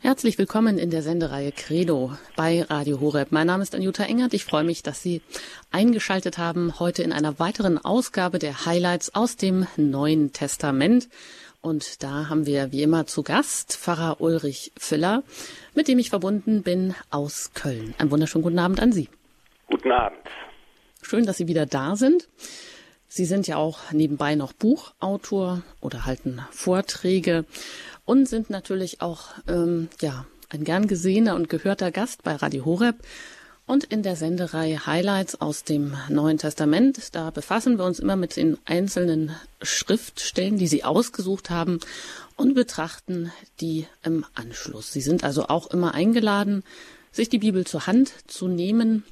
Herzlich willkommen in der Sendereihe Credo bei Radio Horeb. Mein Name ist Anjuta Engert. Ich freue mich, dass Sie eingeschaltet haben heute in einer weiteren Ausgabe der Highlights aus dem Neuen Testament. Und da haben wir wie immer zu Gast Pfarrer Ulrich Füller, mit dem ich verbunden bin aus Köln. Einen wunderschönen guten Abend an Sie. Guten Abend. Schön, dass Sie wieder da sind. Sie sind ja auch nebenbei noch Buchautor oder halten Vorträge und sind natürlich auch ähm, ja ein gern gesehener und gehörter Gast bei Radio Horeb und in der Sendereihe Highlights aus dem Neuen Testament. Da befassen wir uns immer mit den einzelnen Schriftstellen, die Sie ausgesucht haben und betrachten die im Anschluss. Sie sind also auch immer eingeladen, sich die Bibel zur Hand zu nehmen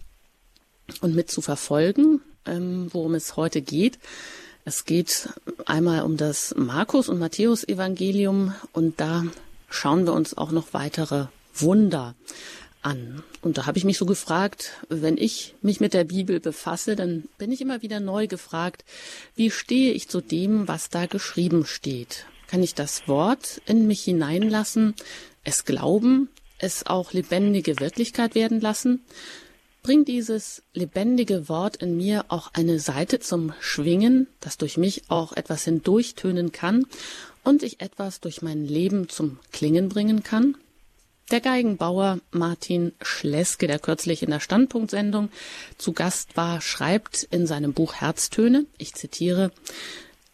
und mit zu verfolgen, ähm, worum es heute geht. Es geht einmal um das Markus- und Matthäus-Evangelium und da schauen wir uns auch noch weitere Wunder an. Und da habe ich mich so gefragt, wenn ich mich mit der Bibel befasse, dann bin ich immer wieder neu gefragt, wie stehe ich zu dem, was da geschrieben steht? Kann ich das Wort in mich hineinlassen, es glauben, es auch lebendige Wirklichkeit werden lassen? Bringt dieses lebendige Wort in mir auch eine Seite zum Schwingen, das durch mich auch etwas hindurchtönen kann und ich etwas durch mein Leben zum Klingen bringen kann? Der Geigenbauer Martin Schleske, der kürzlich in der Standpunktsendung zu Gast war, schreibt in seinem Buch Herztöne, ich zitiere,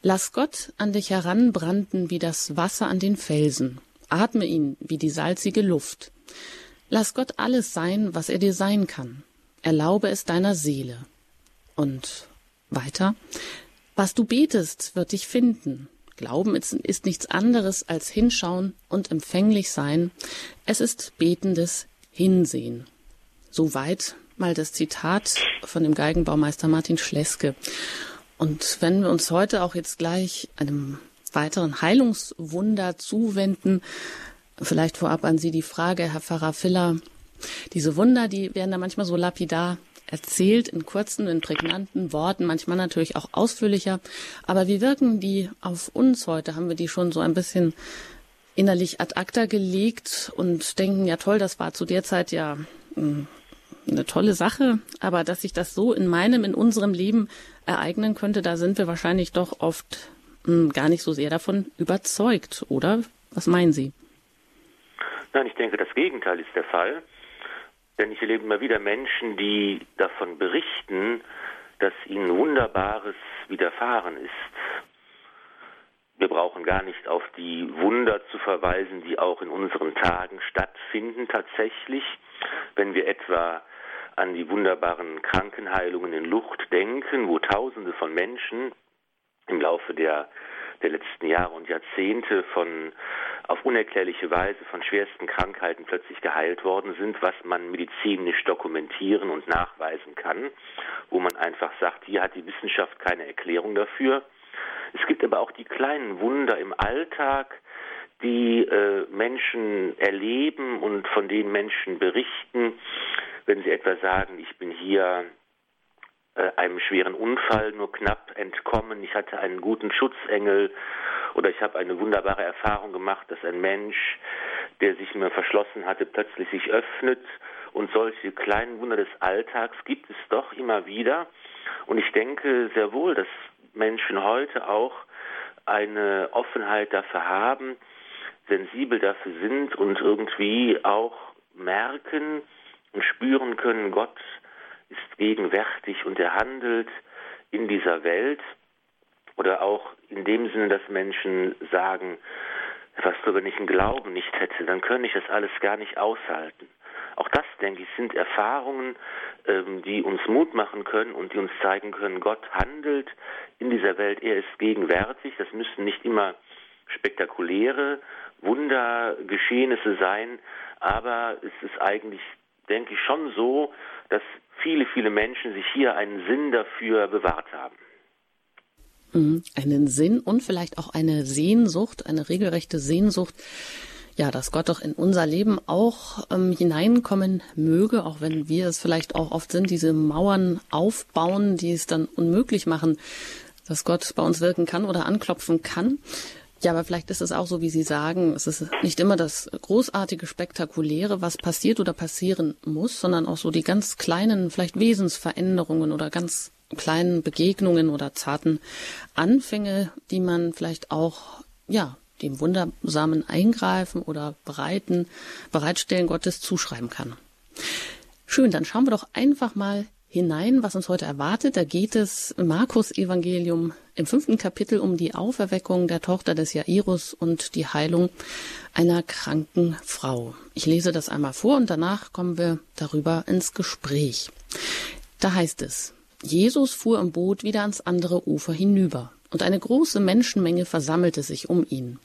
Lass Gott an dich heranbranden wie das Wasser an den Felsen. Atme ihn wie die salzige Luft. Lass Gott alles sein, was er dir sein kann. Erlaube es deiner Seele. Und weiter, was du betest, wird dich finden. Glauben ist nichts anderes als hinschauen und empfänglich sein. Es ist betendes Hinsehen. Soweit mal das Zitat von dem Geigenbaumeister Martin Schleske. Und wenn wir uns heute auch jetzt gleich einem weiteren Heilungswunder zuwenden, vielleicht vorab an Sie die Frage, Herr Pfarrer Filler, diese Wunder, die werden da manchmal so lapidar erzählt in kurzen, in prägnanten Worten, manchmal natürlich auch ausführlicher. Aber wie wirken die auf uns heute? Haben wir die schon so ein bisschen innerlich ad acta gelegt und denken, ja toll, das war zu der Zeit ja hm, eine tolle Sache, aber dass sich das so in meinem, in unserem Leben ereignen könnte, da sind wir wahrscheinlich doch oft hm, gar nicht so sehr davon überzeugt, oder? Was meinen Sie? Nein, ich denke, das Gegenteil ist der Fall. Denn ich erlebe immer wieder Menschen, die davon berichten, dass ihnen Wunderbares widerfahren ist. Wir brauchen gar nicht auf die Wunder zu verweisen, die auch in unseren Tagen stattfinden tatsächlich. Wenn wir etwa an die wunderbaren Krankenheilungen in Lucht denken, wo Tausende von Menschen im Laufe der der letzten Jahre und Jahrzehnte von auf unerklärliche Weise von schwersten Krankheiten plötzlich geheilt worden sind, was man medizinisch dokumentieren und nachweisen kann, wo man einfach sagt, hier hat die Wissenschaft keine Erklärung dafür. Es gibt aber auch die kleinen Wunder im Alltag, die äh, Menschen erleben und von denen Menschen berichten, wenn sie etwa sagen, ich bin hier einem schweren Unfall nur knapp entkommen. Ich hatte einen guten Schutzengel oder ich habe eine wunderbare Erfahrung gemacht, dass ein Mensch, der sich mir verschlossen hatte, plötzlich sich öffnet. Und solche kleinen Wunder des Alltags gibt es doch immer wieder. Und ich denke sehr wohl, dass Menschen heute auch eine Offenheit dafür haben, sensibel dafür sind und irgendwie auch merken und spüren können, Gott ist gegenwärtig und er handelt in dieser Welt oder auch in dem Sinne, dass Menschen sagen, was du, wenn ich einen Glauben nicht hätte, dann könnte ich das alles gar nicht aushalten. Auch das, denke ich, sind Erfahrungen, ähm, die uns Mut machen können und die uns zeigen können, Gott handelt in dieser Welt, er ist gegenwärtig. Das müssen nicht immer spektakuläre Wundergeschehnisse sein, aber es ist eigentlich, denke ich, schon so, dass viele, viele Menschen sich hier einen Sinn dafür bewahrt haben. Mhm. Einen Sinn und vielleicht auch eine Sehnsucht, eine regelrechte Sehnsucht, ja, dass Gott doch in unser Leben auch ähm, hineinkommen möge, auch wenn wir es vielleicht auch oft sind, diese Mauern aufbauen, die es dann unmöglich machen, dass Gott bei uns wirken kann oder anklopfen kann. Ja, aber vielleicht ist es auch so, wie Sie sagen, es ist nicht immer das großartige, spektakuläre, was passiert oder passieren muss, sondern auch so die ganz kleinen, vielleicht Wesensveränderungen oder ganz kleinen Begegnungen oder zarten Anfänge, die man vielleicht auch, ja, dem wundersamen Eingreifen oder Bereiten, Bereitstellen Gottes zuschreiben kann. Schön, dann schauen wir doch einfach mal hinein, was uns heute erwartet. Da geht es im Markus Evangelium im fünften Kapitel um die Auferweckung der Tochter des Jairus und die Heilung einer kranken Frau. Ich lese das einmal vor und danach kommen wir darüber ins Gespräch. Da heißt es, Jesus fuhr im Boot wieder ans andere Ufer hinüber und eine große Menschenmenge versammelte sich um ihn.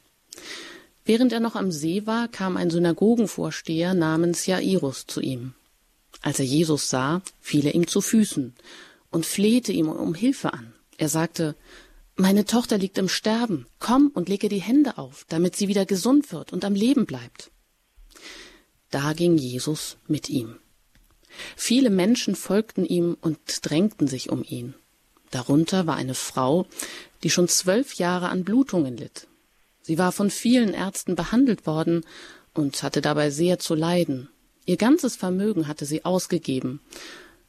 Während er noch am See war, kam ein Synagogenvorsteher namens Jairus zu ihm. Als er Jesus sah, fiel er ihm zu Füßen und flehte ihm um Hilfe an. Er sagte, Meine Tochter liegt im Sterben, komm und lege die Hände auf, damit sie wieder gesund wird und am Leben bleibt. Da ging Jesus mit ihm. Viele Menschen folgten ihm und drängten sich um ihn. Darunter war eine Frau, die schon zwölf Jahre an Blutungen litt. Sie war von vielen Ärzten behandelt worden und hatte dabei sehr zu leiden. Ihr ganzes Vermögen hatte sie ausgegeben,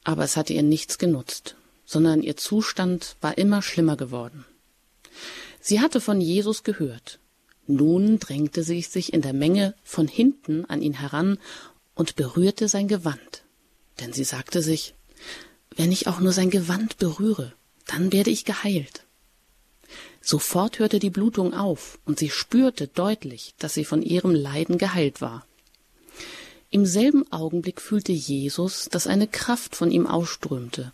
aber es hatte ihr nichts genutzt, sondern ihr Zustand war immer schlimmer geworden. Sie hatte von Jesus gehört. Nun drängte sie sich in der Menge von hinten an ihn heran und berührte sein Gewand. Denn sie sagte sich, wenn ich auch nur sein Gewand berühre, dann werde ich geheilt. Sofort hörte die Blutung auf, und sie spürte deutlich, dass sie von ihrem Leiden geheilt war. Im selben Augenblick fühlte Jesus, dass eine Kraft von ihm ausströmte,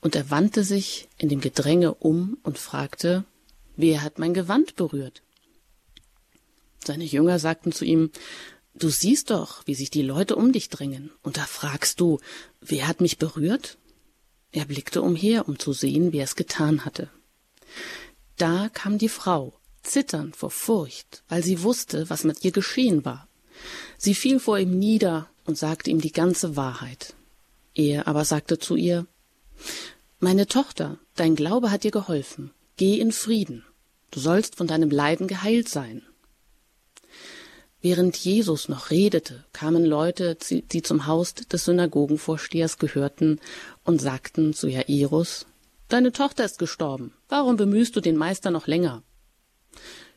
und er wandte sich in dem Gedränge um und fragte, Wer hat mein Gewand berührt? Seine Jünger sagten zu ihm, Du siehst doch, wie sich die Leute um dich drängen, und da fragst du, wer hat mich berührt? Er blickte umher, um zu sehen, wer es getan hatte. Da kam die Frau, zitternd vor Furcht, weil sie wusste, was mit ihr geschehen war. Sie fiel vor ihm nieder und sagte ihm die ganze Wahrheit. Er aber sagte zu ihr Meine Tochter, dein Glaube hat dir geholfen. Geh in Frieden. Du sollst von deinem Leiden geheilt sein. Während Jesus noch redete, kamen Leute, die zum Haus des Synagogenvorstehers gehörten, und sagten zu Jairus, Deine Tochter ist gestorben. Warum bemühst du den Meister noch länger?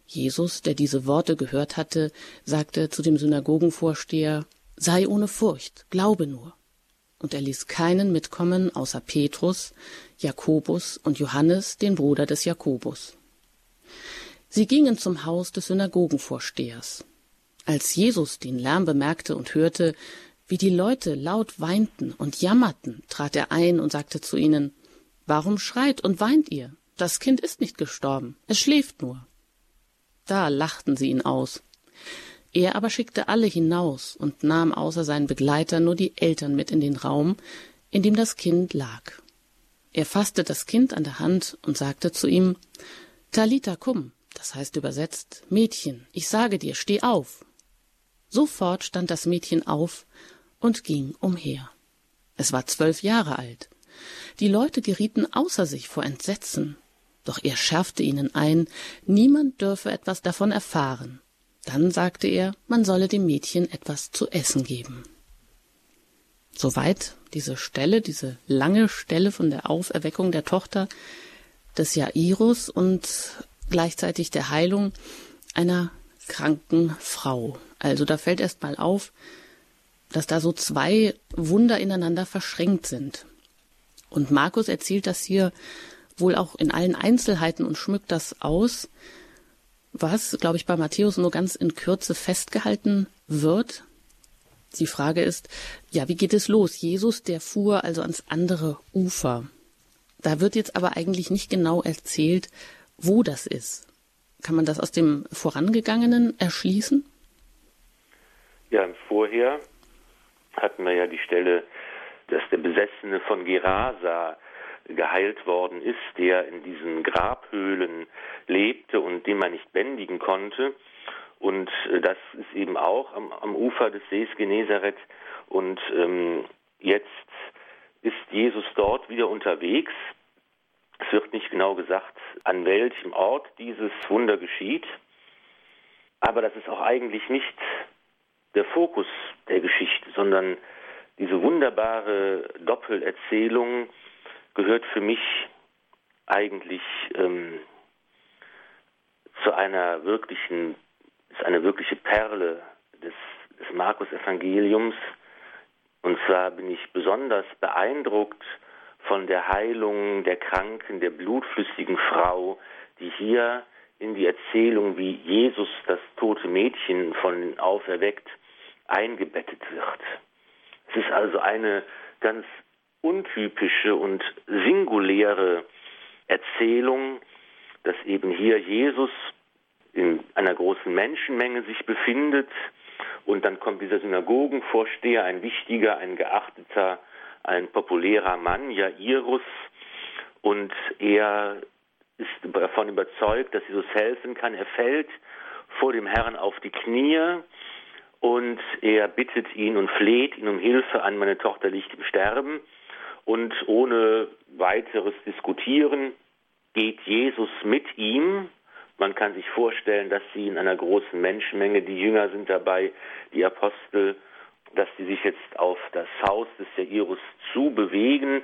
Jesus, der diese Worte gehört hatte, sagte zu dem Synagogenvorsteher, Sei ohne Furcht, glaube nur. Und er ließ keinen mitkommen außer Petrus, Jakobus und Johannes, den Bruder des Jakobus. Sie gingen zum Haus des Synagogenvorstehers. Als Jesus den Lärm bemerkte und hörte, wie die Leute laut weinten und jammerten, trat er ein und sagte zu ihnen, Warum schreit und weint ihr? Das Kind ist nicht gestorben, es schläft nur. Da lachten sie ihn aus. Er aber schickte alle hinaus und nahm außer seinen Begleitern nur die Eltern mit in den Raum, in dem das Kind lag. Er fasste das Kind an der Hand und sagte zu ihm, Talita cum, das heißt übersetzt, Mädchen, ich sage dir, steh auf. Sofort stand das Mädchen auf und ging umher. Es war zwölf Jahre alt. Die Leute gerieten außer sich vor Entsetzen. Doch er schärfte ihnen ein, niemand dürfe etwas davon erfahren. Dann sagte er, man solle dem Mädchen etwas zu essen geben. Soweit diese Stelle, diese lange Stelle von der Auferweckung der Tochter des Jairus und gleichzeitig der Heilung einer kranken Frau. Also da fällt erst mal auf, dass da so zwei Wunder ineinander verschränkt sind. Und Markus erzählt das hier wohl auch in allen Einzelheiten und schmückt das aus, was, glaube ich, bei Matthäus nur ganz in Kürze festgehalten wird. Die Frage ist, ja, wie geht es los? Jesus, der fuhr also ans andere Ufer. Da wird jetzt aber eigentlich nicht genau erzählt, wo das ist. Kann man das aus dem Vorangegangenen erschließen? Ja, Vorher hatten wir ja die Stelle, dass der Besessene von Gerasa geheilt worden ist, der in diesen Grabhöhlen lebte und den man nicht bändigen konnte. Und äh, das ist eben auch am, am Ufer des Sees Genezareth. Und ähm, jetzt ist Jesus dort wieder unterwegs. Es wird nicht genau gesagt, an welchem Ort dieses Wunder geschieht. Aber das ist auch eigentlich nicht der Fokus der Geschichte, sondern diese wunderbare Doppelerzählung gehört für mich eigentlich ähm, zu einer wirklichen, ist eine wirkliche Perle des, des Markus-Evangeliums. Und zwar bin ich besonders beeindruckt von der Heilung der kranken, der blutflüssigen Frau, die hier in die Erzählung, wie Jesus das tote Mädchen von auferweckt, eingebettet wird. Es ist also eine ganz untypische und singuläre Erzählung, dass eben hier Jesus in einer großen Menschenmenge sich befindet und dann kommt dieser Synagogenvorsteher, ein wichtiger, ein geachteter, ein populärer Mann, Jairus, und er ist davon überzeugt, dass Jesus helfen kann. Er fällt vor dem Herrn auf die Knie und er bittet ihn und fleht ihn um Hilfe an, meine Tochter liegt im Sterben. Und ohne weiteres Diskutieren geht Jesus mit ihm. Man kann sich vorstellen, dass sie in einer großen Menschenmenge, die Jünger sind dabei, die Apostel, dass sie sich jetzt auf das Haus des Jairus zu bewegen.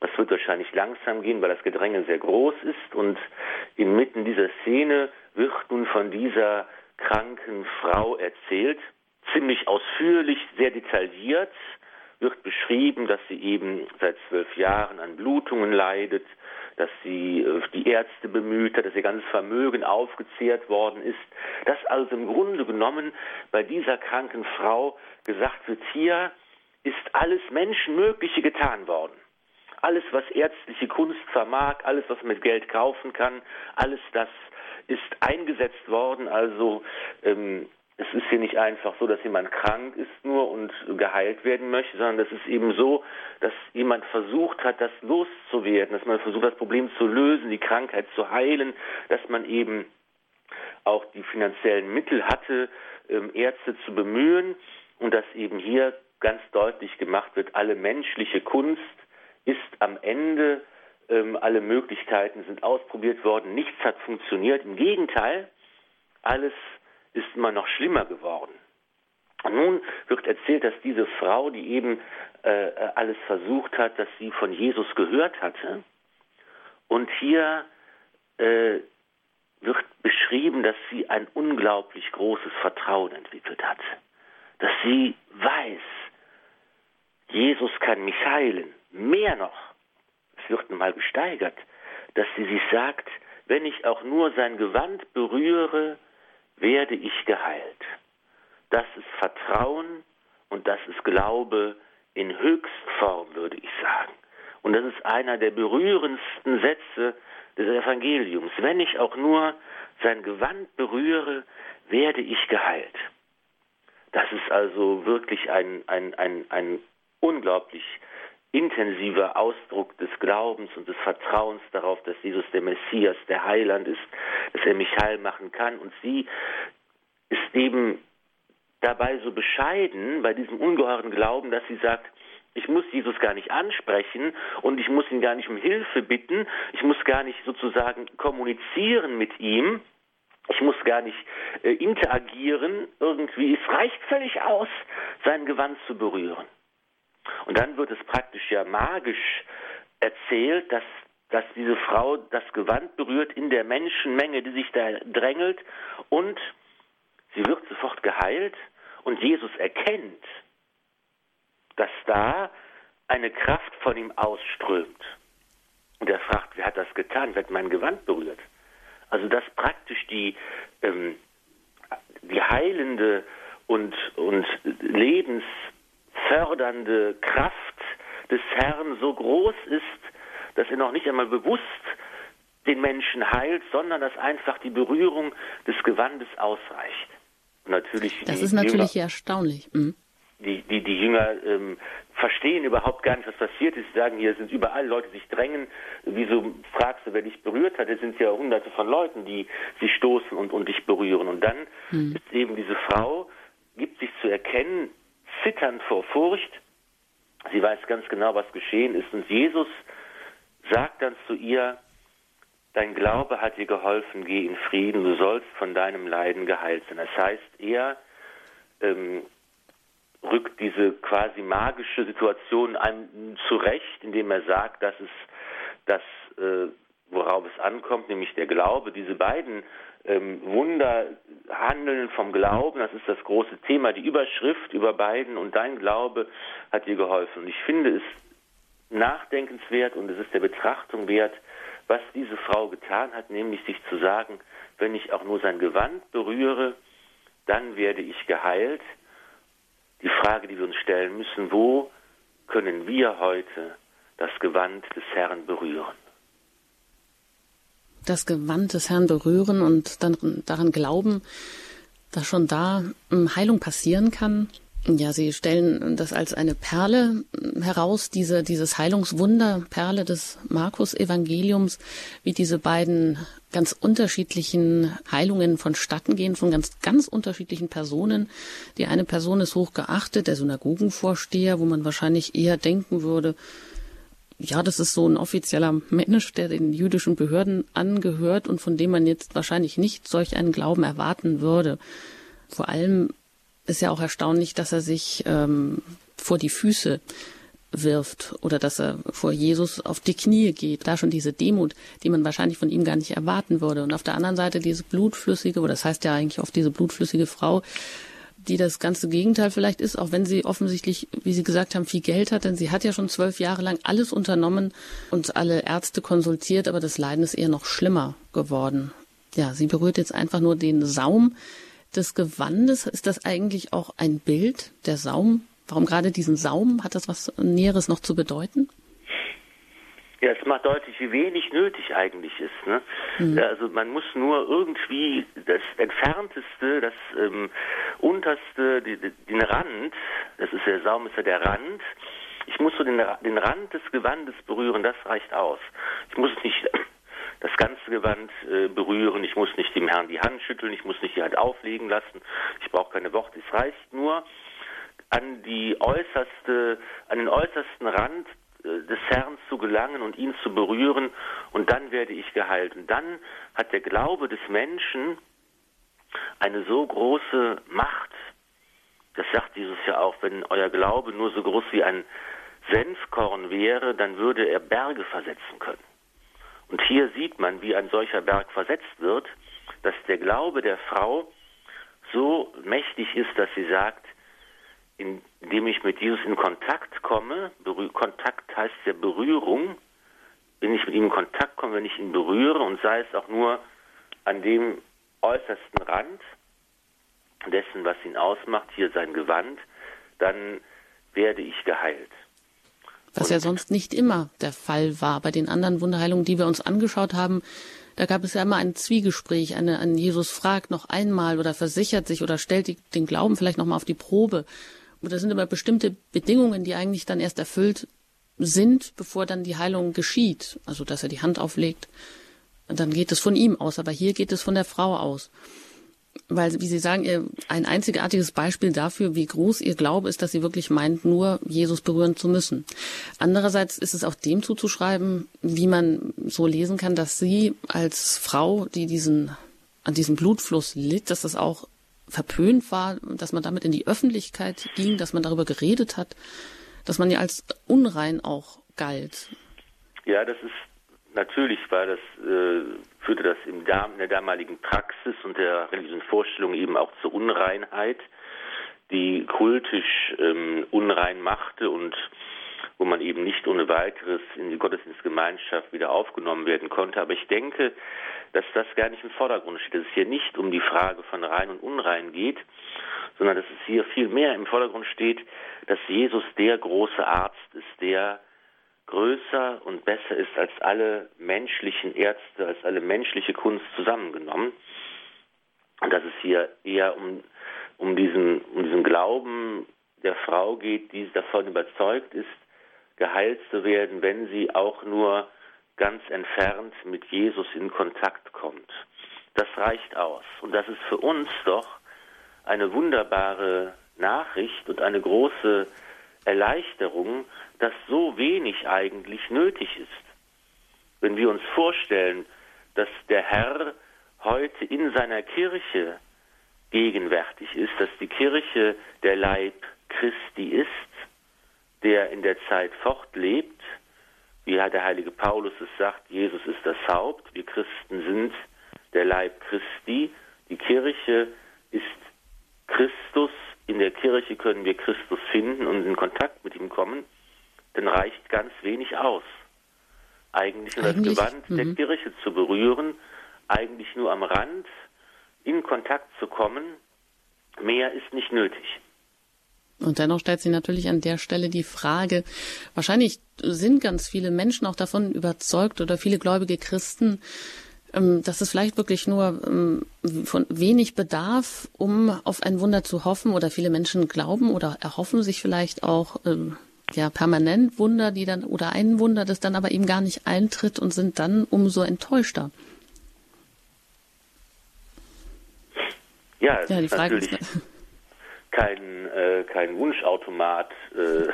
Das wird wahrscheinlich langsam gehen, weil das Gedränge sehr groß ist. Und inmitten dieser Szene wird nun von dieser kranken Frau erzählt, ziemlich ausführlich, sehr detailliert wird beschrieben, dass sie eben seit zwölf Jahren an Blutungen leidet, dass sie äh, die Ärzte bemüht hat, dass ihr ganzes Vermögen aufgezehrt worden ist, dass also im Grunde genommen bei dieser kranken Frau gesagt wird, hier ist alles Menschenmögliche getan worden. Alles, was ärztliche Kunst vermag, alles, was man mit Geld kaufen kann, alles das ist eingesetzt worden. Also ähm, es ist hier nicht einfach so, dass jemand krank ist nur und geheilt werden möchte, sondern es ist eben so, dass jemand versucht hat, das loszuwerden, dass man versucht, das Problem zu lösen, die Krankheit zu heilen, dass man eben auch die finanziellen Mittel hatte, ähm, Ärzte zu bemühen und dass eben hier ganz deutlich gemacht wird, alle menschliche Kunst ist am Ende, ähm, alle Möglichkeiten sind ausprobiert worden, nichts hat funktioniert. Im Gegenteil, alles ist immer noch schlimmer geworden. Und nun wird erzählt, dass diese Frau, die eben äh, alles versucht hat, dass sie von Jesus gehört hatte. Und hier äh, wird beschrieben, dass sie ein unglaublich großes Vertrauen entwickelt hat. Dass sie weiß, Jesus kann mich heilen. Mehr noch, es wird mal gesteigert, dass sie sich sagt, wenn ich auch nur sein Gewand berühre, werde ich geheilt. Das ist Vertrauen und das ist Glaube in Höchstform, würde ich sagen. Und das ist einer der berührendsten Sätze des Evangeliums. Wenn ich auch nur sein Gewand berühre, werde ich geheilt. Das ist also wirklich ein, ein, ein, ein unglaublich intensiver Ausdruck des Glaubens und des Vertrauens darauf, dass Jesus der Messias, der Heiland ist, dass er mich heil machen kann. Und sie ist eben dabei so bescheiden bei diesem ungeheuren Glauben, dass sie sagt, ich muss Jesus gar nicht ansprechen und ich muss ihn gar nicht um Hilfe bitten, ich muss gar nicht sozusagen kommunizieren mit ihm, ich muss gar nicht äh, interagieren irgendwie, es reicht völlig aus, sein Gewand zu berühren. Und dann wird es praktisch ja magisch erzählt, dass, dass diese Frau das Gewand berührt in der Menschenmenge, die sich da drängelt und sie wird sofort geheilt und Jesus erkennt, dass da eine Kraft von ihm ausströmt. Und er fragt, wer hat das getan? Wer hat mein Gewand berührt? Also dass praktisch die, ähm, die heilende und, und lebens fördernde Kraft des Herrn so groß ist, dass er noch nicht einmal bewusst den Menschen heilt, sondern dass einfach die Berührung des Gewandes ausreicht. Und natürlich das ist natürlich Jünger, erstaunlich. Mhm. Die, die, die Jünger ähm, verstehen überhaupt gar nicht, was passiert ist. Sie sagen, hier sind überall Leute, die sich drängen. Wieso fragst du, wer dich berührt hat? Es sind ja hunderte von Leuten, die sich stoßen und, und dich berühren. Und dann mhm. ist eben diese Frau, gibt sich zu erkennen, zitternd vor Furcht. Sie weiß ganz genau, was geschehen ist. Und Jesus sagt dann zu ihr, dein Glaube hat dir geholfen, geh in Frieden, du sollst von deinem Leiden geheilt sein. Das heißt, er ähm, rückt diese quasi magische Situation einem zurecht, indem er sagt, dass es das, äh, worauf es ankommt, nämlich der Glaube. Diese beiden ähm, Wunder handeln vom Glauben, das ist das große Thema, die Überschrift über beiden und dein Glaube hat dir geholfen. Und ich finde es nachdenkenswert und es ist der Betrachtung wert, was diese Frau getan hat, nämlich sich zu sagen, wenn ich auch nur sein Gewand berühre, dann werde ich geheilt. Die Frage, die wir uns stellen müssen, wo können wir heute das Gewand des Herrn berühren? Das Gewand des Herrn berühren und dann daran glauben, dass schon da hm, Heilung passieren kann. Ja, Sie stellen das als eine Perle heraus, diese, dieses Heilungswunder, Perle des Markus-Evangeliums, wie diese beiden ganz unterschiedlichen Heilungen vonstatten gehen, von ganz, ganz unterschiedlichen Personen. Die eine Person ist hoch geachtet, der Synagogenvorsteher, wo man wahrscheinlich eher denken würde, ja, das ist so ein offizieller Mensch, der den jüdischen Behörden angehört und von dem man jetzt wahrscheinlich nicht solch einen Glauben erwarten würde. Vor allem ist ja auch erstaunlich, dass er sich ähm, vor die Füße wirft oder dass er vor Jesus auf die Knie geht. Da schon diese Demut, die man wahrscheinlich von ihm gar nicht erwarten würde. Und auf der anderen Seite diese blutflüssige, oder das heißt ja eigentlich oft diese blutflüssige Frau, die das ganze Gegenteil vielleicht ist, auch wenn sie offensichtlich, wie Sie gesagt haben, viel Geld hat, denn sie hat ja schon zwölf Jahre lang alles unternommen und alle Ärzte konsultiert, aber das Leiden ist eher noch schlimmer geworden. Ja, sie berührt jetzt einfach nur den Saum des Gewandes, ist das eigentlich auch ein Bild, der Saum? Warum gerade diesen Saum? Hat das was Näheres noch zu bedeuten? Ja, es macht deutlich, wie wenig nötig eigentlich ist. Ne? Mhm. Also man muss nur irgendwie das Entfernteste, das ähm, Unterste, die, den Rand, das ist der Saum, ist ja der Rand, ich muss so den, den Rand des Gewandes berühren, das reicht aus. Ich muss nicht das ganze Gewand äh, berühren, ich muss nicht dem Herrn die Hand schütteln, ich muss nicht die Hand auflegen lassen, ich brauche keine Worte, es reicht nur an die äußerste, an den äußersten Rand des Herrn zu gelangen und ihn zu berühren und dann werde ich geheilt. Und dann hat der Glaube des Menschen eine so große Macht, das sagt Jesus ja auch, wenn euer Glaube nur so groß wie ein Senfkorn wäre, dann würde er Berge versetzen können. Und hier sieht man, wie ein solcher Berg versetzt wird, dass der Glaube der Frau so mächtig ist, dass sie sagt, indem ich mit Jesus in Kontakt komme, Kontakt heißt ja Berührung, wenn ich mit ihm in Kontakt komme, wenn ich ihn berühre und sei es auch nur an dem äußersten Rand dessen, was ihn ausmacht, hier sein Gewand, dann werde ich geheilt. Was und ja sonst nicht immer der Fall war. Bei den anderen Wunderheilungen, die wir uns angeschaut haben, da gab es ja immer ein Zwiegespräch. Eine, ein Jesus fragt noch einmal oder versichert sich oder stellt die, den Glauben vielleicht nochmal auf die Probe. Das sind immer bestimmte Bedingungen, die eigentlich dann erst erfüllt sind, bevor dann die Heilung geschieht. Also, dass er die Hand auflegt. Dann geht es von ihm aus. Aber hier geht es von der Frau aus weil, wie Sie sagen, ein einzigartiges Beispiel dafür, wie groß Ihr Glaube ist, dass sie wirklich meint, nur Jesus berühren zu müssen. Andererseits ist es auch dem zuzuschreiben, wie man so lesen kann, dass sie als Frau, die diesen, an diesem Blutfluss litt, dass das auch verpönt war, dass man damit in die Öffentlichkeit ging, dass man darüber geredet hat, dass man ja als unrein auch galt. Ja, das ist Natürlich war das, äh, führte das in der damaligen Praxis und der religiösen Vorstellung eben auch zur Unreinheit, die kultisch ähm, unrein machte und wo man eben nicht ohne weiteres in die Gottesdienstgemeinschaft wieder aufgenommen werden konnte. Aber ich denke, dass das gar nicht im Vordergrund steht, dass es hier nicht um die Frage von rein und unrein geht, sondern dass es hier viel mehr im Vordergrund steht, dass Jesus der große Arzt ist, der größer und besser ist als alle menschlichen Ärzte, als alle menschliche Kunst zusammengenommen. Und dass es hier eher um, um, diesen, um diesen Glauben der Frau geht, die davon überzeugt ist, geheilt zu werden, wenn sie auch nur ganz entfernt mit Jesus in Kontakt kommt. Das reicht aus. Und das ist für uns doch eine wunderbare Nachricht und eine große Erleichterung, dass so wenig eigentlich nötig ist. Wenn wir uns vorstellen, dass der Herr heute in seiner Kirche gegenwärtig ist, dass die Kirche der Leib Christi ist, der in der Zeit fortlebt, wie der heilige Paulus es sagt, Jesus ist das Haupt, wir Christen sind der Leib Christi, die Kirche ist Christus, in der Kirche können wir Christus finden und in Kontakt mit ihm kommen, dann reicht ganz wenig aus. Eigentlich nur das Gewand der mhm. Kirche zu berühren, eigentlich nur am Rand in Kontakt zu kommen, mehr ist nicht nötig. Und dennoch stellt sich natürlich an der Stelle die Frage, wahrscheinlich sind ganz viele Menschen auch davon überzeugt oder viele gläubige Christen, ähm, dass es vielleicht wirklich nur ähm, von wenig bedarf, um auf ein Wunder zu hoffen oder viele Menschen glauben oder erhoffen sich vielleicht auch ähm, ja permanent Wunder, die dann oder ein Wunder, das dann aber eben gar nicht eintritt und sind dann umso enttäuschter. Ja, ja, die Frage natürlich ist, kein, äh, kein Wunschautomat, äh,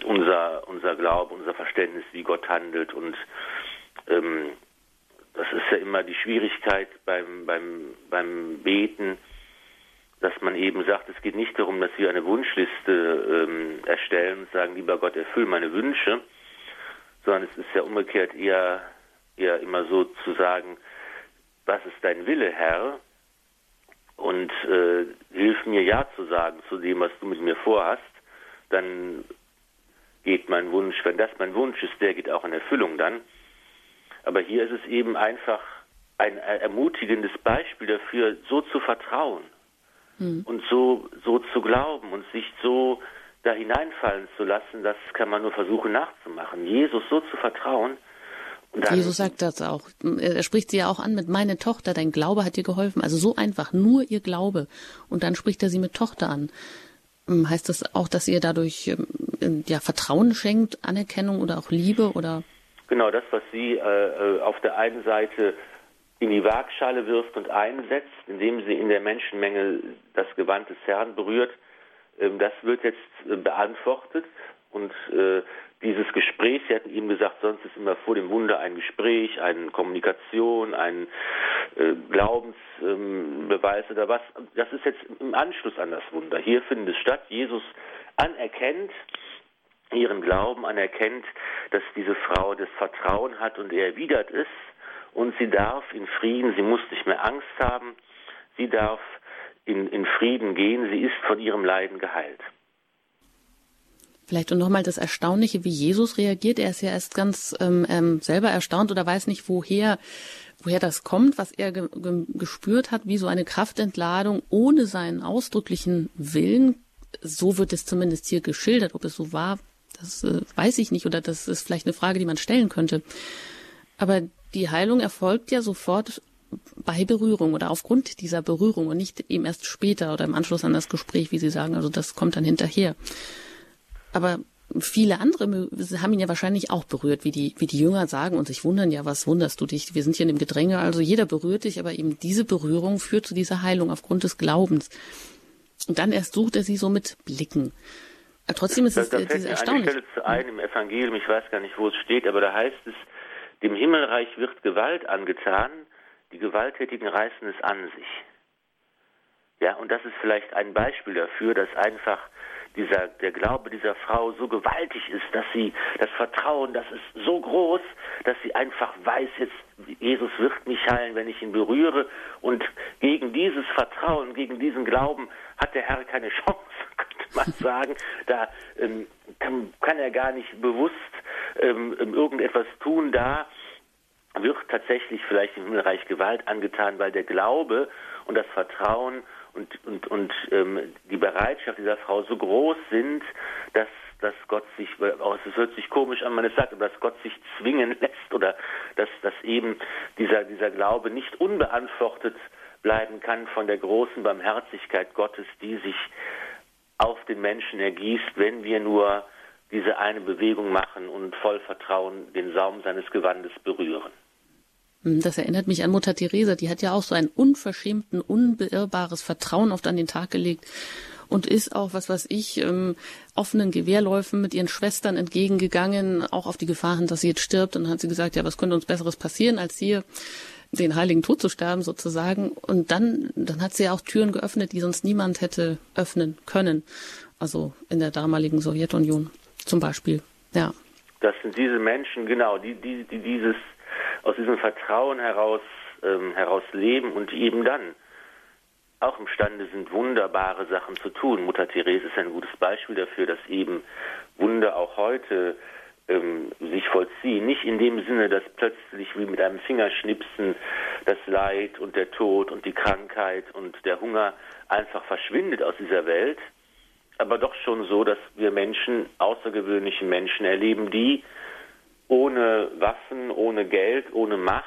unser, unser Glaube, unser Verständnis, wie Gott handelt. Und ähm, das ist ja immer die Schwierigkeit beim, beim, beim Beten, dass man eben sagt, es geht nicht darum, dass wir eine Wunschliste ähm, erstellen und sagen, lieber Gott, erfüll meine Wünsche, sondern es ist ja umgekehrt eher, eher immer so zu sagen, was ist dein Wille, Herr? Und äh, hilf mir Ja zu sagen zu dem, was du mit mir vorhast, dann geht mein Wunsch, wenn das mein Wunsch ist, der geht auch in Erfüllung dann. Aber hier ist es eben einfach ein ermutigendes Beispiel dafür, so zu vertrauen hm. und so, so zu glauben und sich so da hineinfallen zu lassen, das kann man nur versuchen nachzumachen. Jesus so zu vertrauen, Jesus sagt das auch. Er spricht sie ja auch an mit meine Tochter, dein Glaube hat dir geholfen. Also so einfach, nur ihr Glaube. Und dann spricht er sie mit Tochter an. Ähm, heißt das auch, dass ihr dadurch ähm, ja, Vertrauen schenkt, Anerkennung oder auch Liebe oder? Genau, das, was sie äh, äh, auf der einen Seite in die Waagschale wirft und einsetzt, indem sie in der Menschenmenge das Gewand des Herrn berührt, ähm, das wird jetzt äh, beantwortet und äh, dieses Gespräch, Sie hatten ihm gesagt, sonst ist immer vor dem Wunder ein Gespräch, eine Kommunikation, ein äh, Glaubensbeweis ähm, oder was. Das ist jetzt im Anschluss an das Wunder. Hier findet es statt. Jesus anerkennt ihren Glauben, anerkennt, dass diese Frau das Vertrauen hat und er erwidert es und sie darf in Frieden, sie muss nicht mehr Angst haben, sie darf in, in Frieden gehen, sie ist von ihrem Leiden geheilt. Vielleicht und nochmal das Erstaunliche, wie Jesus reagiert. Er ist ja erst ganz ähm, ähm, selber erstaunt oder weiß nicht, woher, woher das kommt, was er ge ge gespürt hat, wie so eine Kraftentladung ohne seinen ausdrücklichen Willen. So wird es zumindest hier geschildert. Ob es so war, das äh, weiß ich nicht oder das ist vielleicht eine Frage, die man stellen könnte. Aber die Heilung erfolgt ja sofort bei Berührung oder aufgrund dieser Berührung und nicht eben erst später oder im Anschluss an das Gespräch, wie Sie sagen. Also das kommt dann hinterher. Aber viele andere haben ihn ja wahrscheinlich auch berührt, wie die, wie die Jünger sagen und sich wundern, ja, was wunderst du dich? Wir sind hier in dem Gedränge, also jeder berührt dich, aber eben diese Berührung führt zu dieser Heilung aufgrund des Glaubens. Und dann erst sucht er sie so mit Blicken. Aber trotzdem ist es da diese erstaunlich. Stelle zu ein im Evangelium, ich weiß gar nicht, wo es steht, aber da heißt es, dem Himmelreich wird Gewalt angetan, die Gewalttätigen reißen es an sich. Ja, und das ist vielleicht ein Beispiel dafür, dass einfach dieser, der Glaube dieser Frau so gewaltig ist, dass sie, das Vertrauen, das ist so groß, dass sie einfach weiß, jetzt, Jesus wird mich heilen, wenn ich ihn berühre. Und gegen dieses Vertrauen, gegen diesen Glauben hat der Herr keine Chance, könnte man sagen. Da ähm, kann, kann, er gar nicht bewusst ähm, irgendetwas tun. Da wird tatsächlich vielleicht im Himmelreich Gewalt angetan, weil der Glaube und das Vertrauen und, und, und ähm, die Bereitschaft dieser Frau so groß sind, dass, dass Gott sich, oh, es hört sich komisch an, man es sagt, aber dass Gott sich zwingen lässt oder dass, dass eben dieser, dieser Glaube nicht unbeantwortet bleiben kann von der großen Barmherzigkeit Gottes, die sich auf den Menschen ergießt, wenn wir nur diese eine Bewegung machen und voll Vertrauen den Saum seines Gewandes berühren. Hm, das erinnert mich an Mutter Teresa, die hat ja auch so ein unverschämten, unbeirrbares Vertrauen oft an den Tag gelegt und ist auch, was weiß ich, ähm, offenen Gewehrläufen mit ihren Schwestern entgegengegangen, auch auf die Gefahren, dass sie jetzt stirbt. Und dann hat sie gesagt, ja, was könnte uns Besseres passieren, als hier den heiligen Tod zu sterben sozusagen. Und dann, dann hat sie auch Türen geöffnet, die sonst niemand hätte öffnen können. Also in der damaligen Sowjetunion zum Beispiel. Ja. Das sind diese Menschen, genau, die, die, die dieses aus diesem Vertrauen heraus ähm, heraus leben und eben dann auch imstande sind, wunderbare Sachen zu tun. Mutter Therese ist ein gutes Beispiel dafür, dass eben Wunder auch heute ähm, sich vollziehen. Nicht in dem Sinne, dass plötzlich wie mit einem Fingerschnipsen das Leid und der Tod und die Krankheit und der Hunger einfach verschwindet aus dieser Welt, aber doch schon so, dass wir Menschen, außergewöhnliche Menschen erleben, die ohne Waffen, ohne Geld, ohne Macht,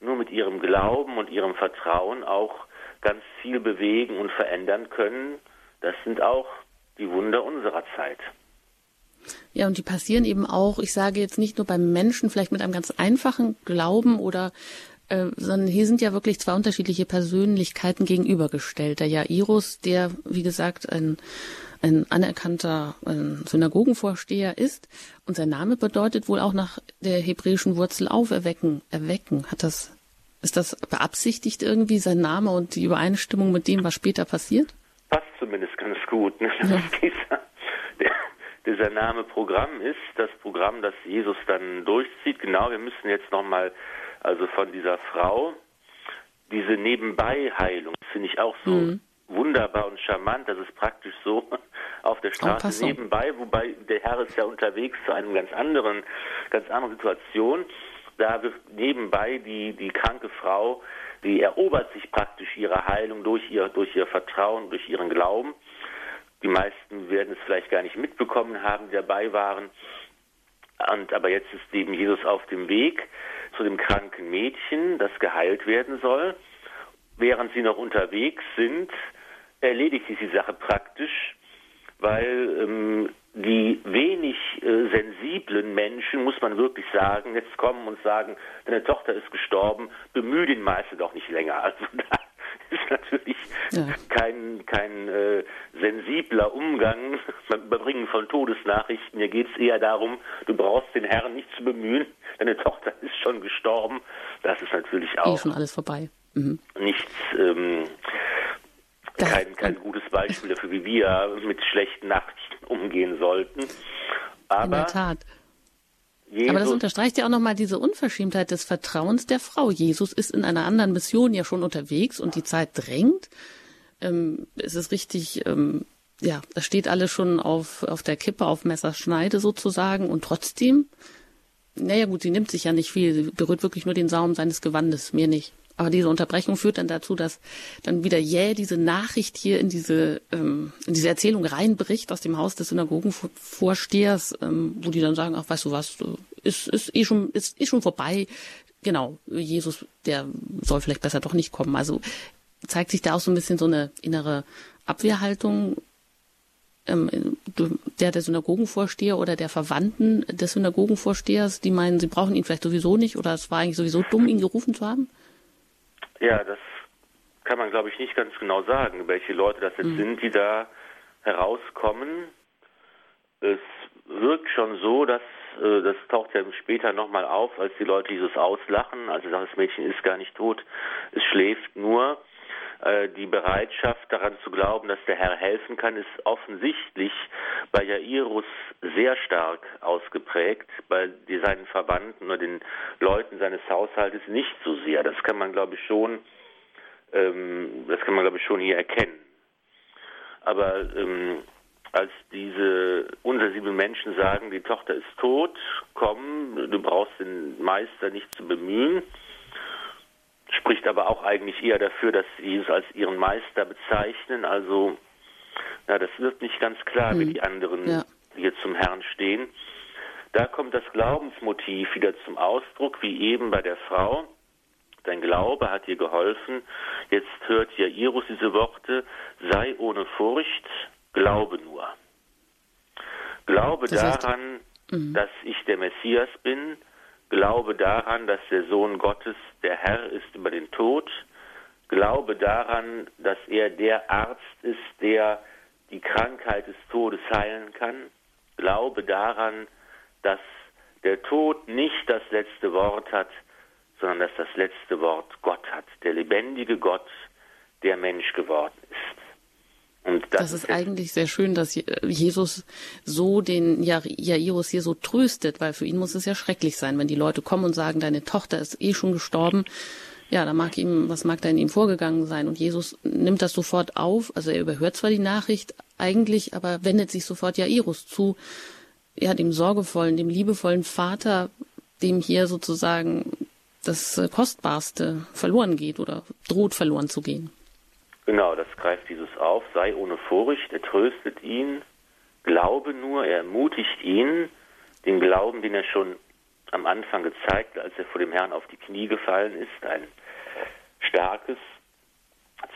nur mit ihrem Glauben und ihrem Vertrauen auch ganz viel bewegen und verändern können. Das sind auch die Wunder unserer Zeit. Ja, und die passieren eben auch, ich sage jetzt nicht nur beim Menschen, vielleicht mit einem ganz einfachen Glauben oder äh, sondern hier sind ja wirklich zwei unterschiedliche Persönlichkeiten gegenübergestellt. Der Jairus, der, wie gesagt, ein, ein anerkannter Synagogenvorsteher ist und sein Name bedeutet wohl auch nach der hebräischen Wurzel auferwecken, erwecken. Hat das, ist das beabsichtigt irgendwie, sein Name und die Übereinstimmung mit dem, was später passiert? Passt zumindest ganz gut. Ne? Ja. Dieser, der, dieser Name Programm ist, das Programm, das Jesus dann durchzieht. Genau, wir müssen jetzt nochmal, also von dieser Frau, diese Nebenbei-Heilung, finde ich auch so mhm. Wunderbar und charmant. Das ist praktisch so auf der Straße nebenbei, wobei der Herr ist ja unterwegs zu einem ganz anderen, ganz anderen Situation. Da wird nebenbei die, die kranke Frau, die erobert sich praktisch ihre Heilung durch ihr, durch ihr Vertrauen, durch ihren Glauben. Die meisten werden es vielleicht gar nicht mitbekommen haben, die dabei waren. Und, aber jetzt ist eben Jesus auf dem Weg zu dem kranken Mädchen, das geheilt werden soll. Während sie noch unterwegs sind, erledigt sich die Sache praktisch, weil ähm, die wenig äh, sensiblen Menschen, muss man wirklich sagen, jetzt kommen und sagen, deine Tochter ist gestorben, bemühe den Meister doch nicht länger. Also da ist natürlich ja. kein, kein äh, sensibler Umgang beim Überbringen von Todesnachrichten. Hier geht es eher darum, du brauchst den Herrn nicht zu bemühen, deine Tochter ist schon gestorben. Das ist natürlich auch eh schon alles vorbei. Mhm. nichts, ähm, kein, kein gutes Beispiel dafür, wie wir mit schlechten Nachrichten umgehen sollten. Aber In der Tat. Jesus Aber das unterstreicht ja auch nochmal diese Unverschämtheit des Vertrauens der Frau. Jesus ist in einer anderen Mission ja schon unterwegs und die Zeit drängt. Ähm, es ist richtig, ähm, ja, das steht alles schon auf, auf der Kippe, auf Messerschneide sozusagen und trotzdem, naja gut, sie nimmt sich ja nicht viel, sie berührt wirklich nur den Saum seines Gewandes, mehr nicht. Aber diese Unterbrechung führt dann dazu, dass dann wieder jäh diese Nachricht hier in diese, ähm, in diese Erzählung reinbricht aus dem Haus des Synagogenvorstehers, ähm, wo die dann sagen, ach, weißt du was, ist, ist eh schon, ist eh schon vorbei. Genau, Jesus, der soll vielleicht besser doch nicht kommen. Also zeigt sich da auch so ein bisschen so eine innere Abwehrhaltung ähm, der der Synagogenvorsteher oder der Verwandten des Synagogenvorstehers, die meinen, sie brauchen ihn vielleicht sowieso nicht oder es war eigentlich sowieso dumm, ihn gerufen zu haben? Ja, das kann man, glaube ich, nicht ganz genau sagen, welche Leute das jetzt mhm. sind, die da herauskommen. Es wirkt schon so, dass äh, das taucht ja später nochmal auf, als die Leute Jesus auslachen. Also sagen, das Mädchen ist gar nicht tot, es schläft nur. Äh, die Bereitschaft daran zu glauben, dass der Herr helfen kann, ist offensichtlich bei Jairus sehr stark ausgeprägt, bei seinen Verwandten oder den Leuten seines Haushaltes nicht so sehr. Das kann man, glaube ich, schon, ähm, das kann man, glaube ich, schon hier erkennen. Aber ähm, als diese unsensiblen Menschen sagen, die Tochter ist tot, komm, du brauchst den Meister nicht zu bemühen, spricht aber auch eigentlich eher dafür, dass sie Jesus als ihren Meister bezeichnen. Also, ja, das wird nicht ganz klar, mhm. wie die anderen ja. hier zum Herrn stehen. Da kommt das Glaubensmotiv wieder zum Ausdruck, wie eben bei der Frau. Dein Glaube hat dir geholfen. Jetzt hört Jairus diese Worte, sei ohne Furcht, glaube nur. Glaube das heißt, daran, mhm. dass ich der Messias bin, Glaube daran, dass der Sohn Gottes der Herr ist über den Tod. Glaube daran, dass er der Arzt ist, der die Krankheit des Todes heilen kann. Glaube daran, dass der Tod nicht das letzte Wort hat, sondern dass das letzte Wort Gott hat, der lebendige Gott, der Mensch geworden ist. Das, das ist eigentlich sehr schön, dass Jesus so den Jairus hier so tröstet, weil für ihn muss es ja schrecklich sein, wenn die Leute kommen und sagen, deine Tochter ist eh schon gestorben. Ja, da mag ihm, was mag da in ihm vorgegangen sein? Und Jesus nimmt das sofort auf. Also er überhört zwar die Nachricht eigentlich, aber wendet sich sofort Jairus zu, ja, dem sorgevollen, dem liebevollen Vater, dem hier sozusagen das Kostbarste verloren geht oder droht verloren zu gehen. Genau, das greift Jesus auf. Sei ohne Furcht, er tröstet ihn. Glaube nur, er ermutigt ihn, den Glauben, den er schon am Anfang gezeigt, als er vor dem Herrn auf die Knie gefallen ist, ein starkes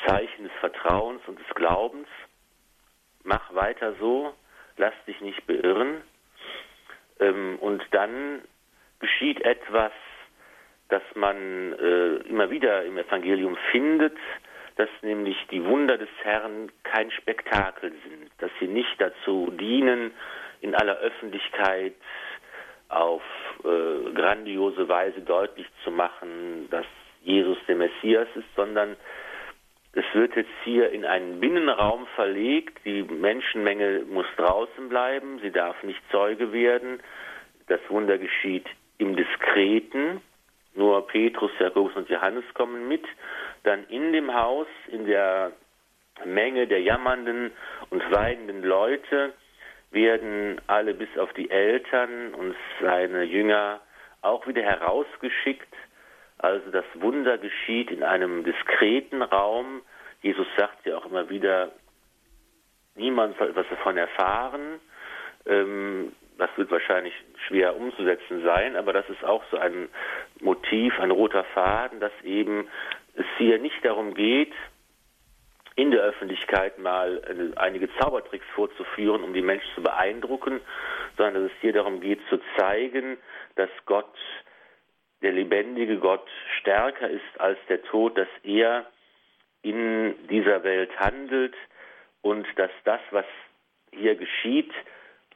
Zeichen des Vertrauens und des Glaubens. Mach weiter so, lass dich nicht beirren. Ähm, und dann geschieht etwas, das man äh, immer wieder im Evangelium findet, dass nämlich die Wunder des Herrn kein Spektakel sind, dass sie nicht dazu dienen, in aller Öffentlichkeit auf äh, grandiose Weise deutlich zu machen, dass Jesus der Messias ist, sondern es wird jetzt hier in einen Binnenraum verlegt, die Menschenmenge muss draußen bleiben, sie darf nicht Zeuge werden, das Wunder geschieht im Diskreten, nur Petrus, Jakobus und Johannes kommen mit. Dann in dem Haus, in der Menge der jammernden und weinenden Leute, werden alle bis auf die Eltern und seine Jünger auch wieder herausgeschickt. Also das Wunder geschieht in einem diskreten Raum. Jesus sagt ja auch immer wieder, niemand soll etwas davon erfahren. Ähm, das wird wahrscheinlich schwer umzusetzen sein, aber das ist auch so ein Motiv, ein roter Faden, dass eben es hier nicht darum geht, in der Öffentlichkeit mal einige Zaubertricks vorzuführen, um die Menschen zu beeindrucken, sondern dass es hier darum geht zu zeigen, dass Gott, der lebendige Gott, stärker ist als der Tod, dass er in dieser Welt handelt und dass das, was hier geschieht,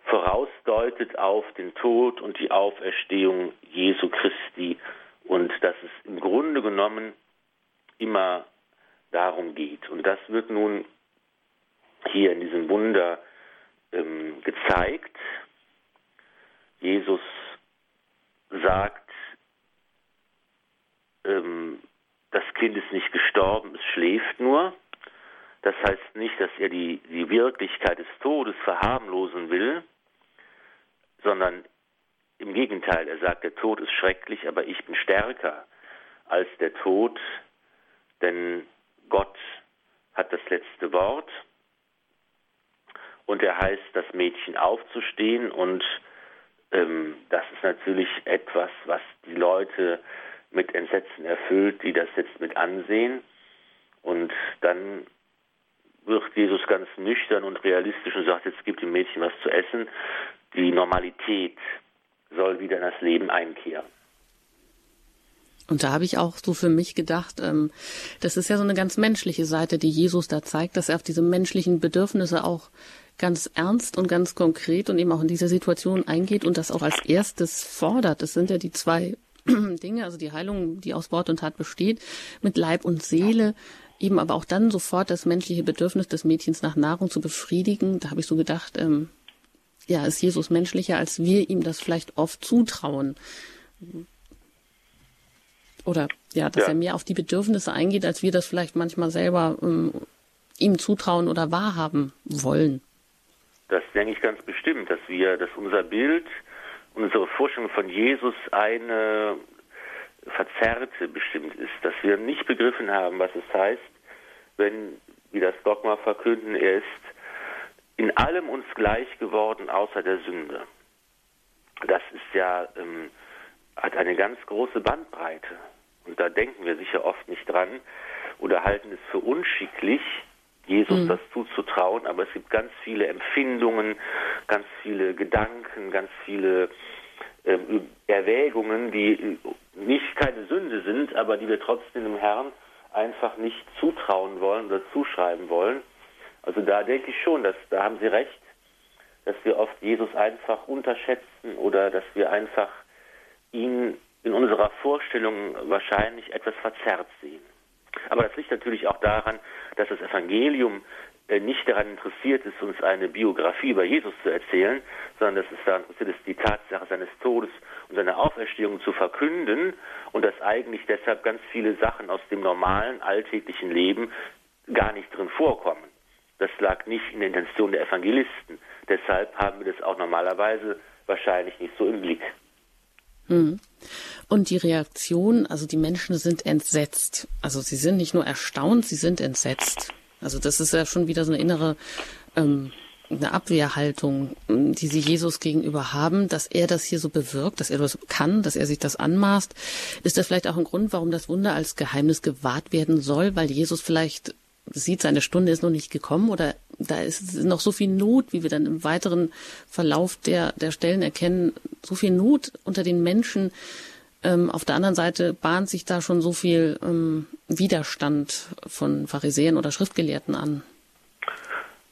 vorausdeutet auf den Tod und die Auferstehung Jesu Christi und dass es im Grunde genommen immer darum geht. Und das wird nun hier in diesem Wunder ähm, gezeigt. Jesus sagt, ähm, das Kind ist nicht gestorben, es schläft nur. Das heißt nicht, dass er die, die Wirklichkeit des Todes verharmlosen will, sondern im Gegenteil, er sagt, der Tod ist schrecklich, aber ich bin stärker als der Tod, denn Gott hat das letzte Wort und er heißt das Mädchen aufzustehen und ähm, das ist natürlich etwas, was die Leute mit Entsetzen erfüllt, die das jetzt mit ansehen und dann wird Jesus ganz nüchtern und realistisch und sagt, jetzt gibt dem Mädchen was zu essen die Normalität soll wieder in das Leben einkehren. Und da habe ich auch so für mich gedacht, ähm, das ist ja so eine ganz menschliche Seite, die Jesus da zeigt, dass er auf diese menschlichen Bedürfnisse auch ganz ernst und ganz konkret und eben auch in diese Situation eingeht und das auch als erstes fordert. Das sind ja die zwei Dinge, also die Heilung, die aus Wort und Tat besteht, mit Leib und Seele, eben aber auch dann sofort das menschliche Bedürfnis des Mädchens nach Nahrung zu befriedigen. Da habe ich so gedacht, ähm, ja, ist Jesus menschlicher, als wir ihm das vielleicht oft zutrauen. Oder ja, dass ja. er mehr auf die Bedürfnisse eingeht, als wir das vielleicht manchmal selber ähm, ihm zutrauen oder wahrhaben wollen. Das denke ich ganz bestimmt, dass wir, dass unser Bild, unsere Forschung von Jesus eine verzerrte bestimmt ist, dass wir nicht begriffen haben, was es heißt, wenn wir das Dogma verkünden, er ist in allem uns gleich geworden, außer der Sünde. Das ist ja, ähm, hat eine ganz große Bandbreite. Und da denken wir sicher oft nicht dran oder halten es für unschicklich, Jesus mhm. das zuzutrauen, aber es gibt ganz viele Empfindungen, ganz viele Gedanken, ganz viele ähm, Erwägungen, die nicht keine Sünde sind, aber die wir trotzdem dem Herrn einfach nicht zutrauen wollen oder zuschreiben wollen Also da denke ich schon, dass da haben Sie recht, dass wir oft Jesus einfach unterschätzen oder dass wir einfach ihn in unserer Vorstellung wahrscheinlich etwas verzerrt sehen. Aber das liegt natürlich auch daran, dass das Evangelium äh, nicht daran interessiert ist, uns eine Biografie über Jesus zu erzählen, sondern dass es daran interessiert ist, die Tatsache seines Todes und seiner Auferstehung zu verkünden und dass eigentlich deshalb ganz viele Sachen aus dem normalen alltäglichen Leben gar nicht drin vorkommen. Das lag nicht in der Intention der Evangelisten. Deshalb haben wir das auch normalerweise wahrscheinlich nicht so im Blick. Hm. Und die Reaktion, also die Menschen sind entsetzt. Also sie sind nicht nur erstaunt, sie sind entsetzt. Also das ist ja schon wieder so eine innere ähm, eine Abwehrhaltung, die sie Jesus gegenüber haben, dass er das hier so bewirkt, dass er das kann, dass er sich das anmaßt. Ist das vielleicht auch ein Grund, warum das Wunder als Geheimnis gewahrt werden soll, weil Jesus vielleicht sieht, seine Stunde ist noch nicht gekommen oder da ist noch so viel Not, wie wir dann im weiteren Verlauf der, der Stellen erkennen, so viel Not unter den Menschen. Ähm, auf der anderen Seite bahnt sich da schon so viel ähm, Widerstand von Pharisäern oder Schriftgelehrten an.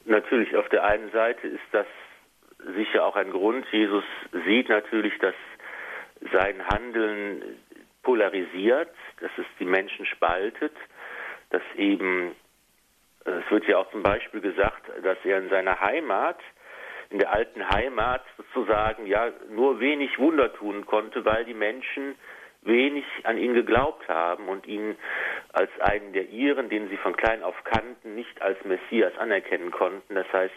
Natürlich, auf der einen Seite ist das sicher auch ein Grund. Jesus sieht natürlich, dass sein Handeln polarisiert, dass es die Menschen spaltet, dass eben es wird ja auch zum Beispiel gesagt, dass er in seiner Heimat, in der alten Heimat sozusagen, ja, nur wenig Wunder tun konnte, weil die Menschen wenig an ihn geglaubt haben und ihn als einen der ihren, den sie von klein auf kannten, nicht als Messias anerkennen konnten. Das heißt,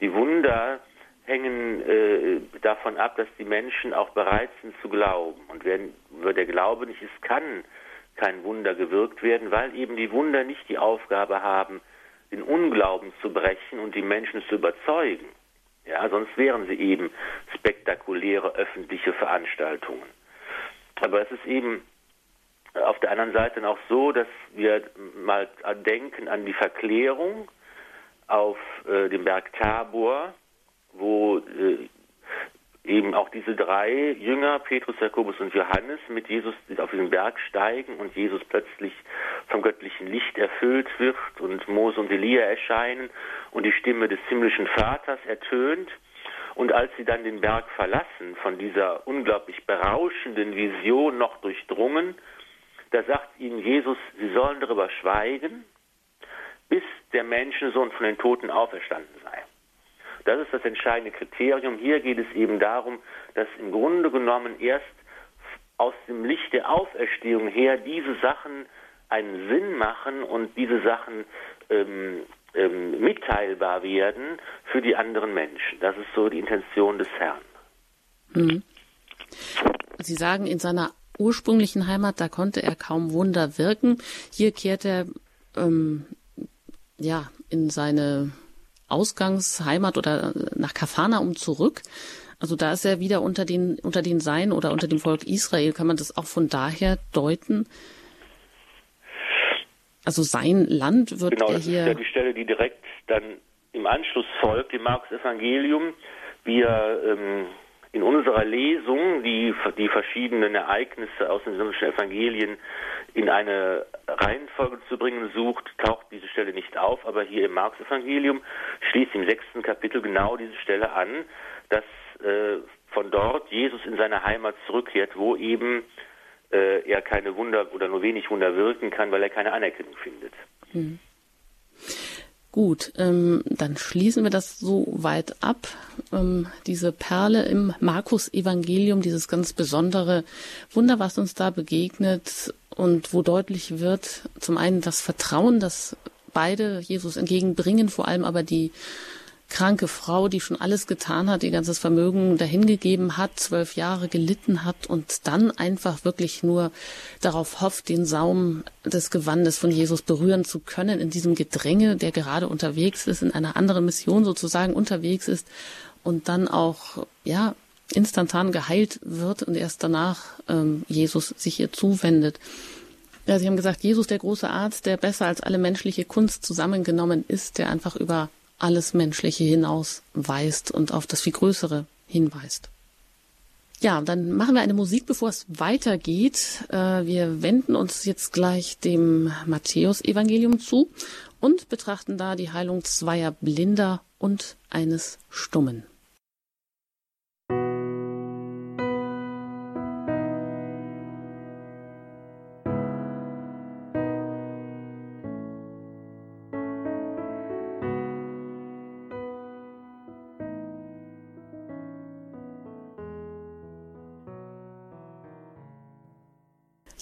die Wunder hängen äh, davon ab, dass die Menschen auch bereit sind zu glauben. Und wenn der Glaube nicht ist, kann kein Wunder gewirkt werden, weil eben die Wunder nicht die Aufgabe haben, den Unglauben zu brechen und die Menschen zu überzeugen. Ja, sonst wären sie eben spektakuläre öffentliche Veranstaltungen. Aber es ist eben auf der anderen Seite auch so, dass wir mal denken an die Verklärung auf äh, dem Berg Tabor, wo äh, eben auch diese drei Jünger, Petrus, Jakobus und Johannes, mit Jesus auf diesen Berg steigen und Jesus plötzlich vom göttlichen Licht erfüllt wird und Mose und Elia erscheinen und die Stimme des himmlischen Vaters ertönt. Und als sie dann den Berg verlassen, von dieser unglaublich berauschenden Vision noch durchdrungen, da sagt ihnen Jesus, sie sollen darüber schweigen, bis der Menschensohn von den Toten auferstanden sei. Das ist das entscheidende Kriterium. Hier geht es eben darum, dass im Grunde genommen erst aus dem Licht der Auferstehung her diese Sachen einen Sinn machen und diese Sachen ähm, ähm, mitteilbar werden für die anderen Menschen. Das ist so die Intention des Herrn. Mhm. Sie sagen, in seiner ursprünglichen Heimat, da konnte er kaum Wunder wirken. Hier kehrt er ähm, ja in seine Ausgangsheimat oder nach Kafanaum zurück. Also da ist er wieder unter den, unter den Sein oder unter dem Volk Israel. Kann man das auch von daher deuten? Also sein Land wird genau, er hier. Genau, das ist ja die Stelle, die direkt dann im Anschluss folgt, dem Markus Evangelium. Wir ähm, in unserer Lesung, die die verschiedenen Ereignisse aus den synoptischen Evangelien in eine Reihenfolge zu bringen sucht, taucht diese Stelle nicht auf, aber hier im Marx-Evangelium schließt im sechsten Kapitel genau diese Stelle an, dass äh, von dort Jesus in seine Heimat zurückkehrt, wo eben äh, er keine Wunder oder nur wenig Wunder wirken kann, weil er keine Anerkennung findet. Hm. Gut, ähm, dann schließen wir das so weit ab. Ähm, diese Perle im Markus-Evangelium, dieses ganz besondere Wunder, was uns da begegnet und wo deutlich wird, zum einen das Vertrauen, das beide Jesus entgegenbringen, vor allem aber die kranke Frau, die schon alles getan hat, ihr ganzes Vermögen dahingegeben hat, zwölf Jahre gelitten hat und dann einfach wirklich nur darauf hofft, den Saum des Gewandes von Jesus berühren zu können in diesem Gedränge, der gerade unterwegs ist, in einer anderen Mission sozusagen unterwegs ist und dann auch, ja, instantan geheilt wird und erst danach ähm, Jesus sich ihr zuwendet. Ja, Sie haben gesagt, Jesus, der große Arzt, der besser als alle menschliche Kunst zusammengenommen ist, der einfach über alles Menschliche hinausweist und auf das viel Größere hinweist. Ja, dann machen wir eine Musik, bevor es weitergeht. Äh, wir wenden uns jetzt gleich dem Matthäus-Evangelium zu und betrachten da die Heilung zweier Blinder und eines Stummen.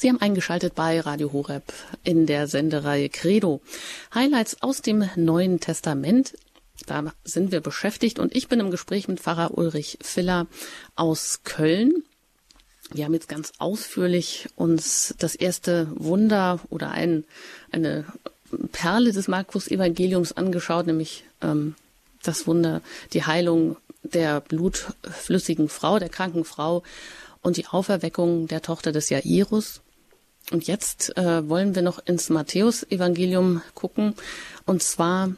Sie haben eingeschaltet bei Radio Horeb in der Sendereihe Credo. Highlights aus dem Neuen Testament. Da sind wir beschäftigt und ich bin im Gespräch mit Pfarrer Ulrich Filler aus Köln. Wir haben jetzt ganz ausführlich uns das erste Wunder oder ein, eine Perle des Markus-Evangeliums angeschaut, nämlich ähm, das Wunder, die Heilung der blutflüssigen Frau, der kranken Frau und die Auferweckung der Tochter des Jairus. Und jetzt äh, wollen wir noch ins Matthäus-Evangelium gucken. Und zwar,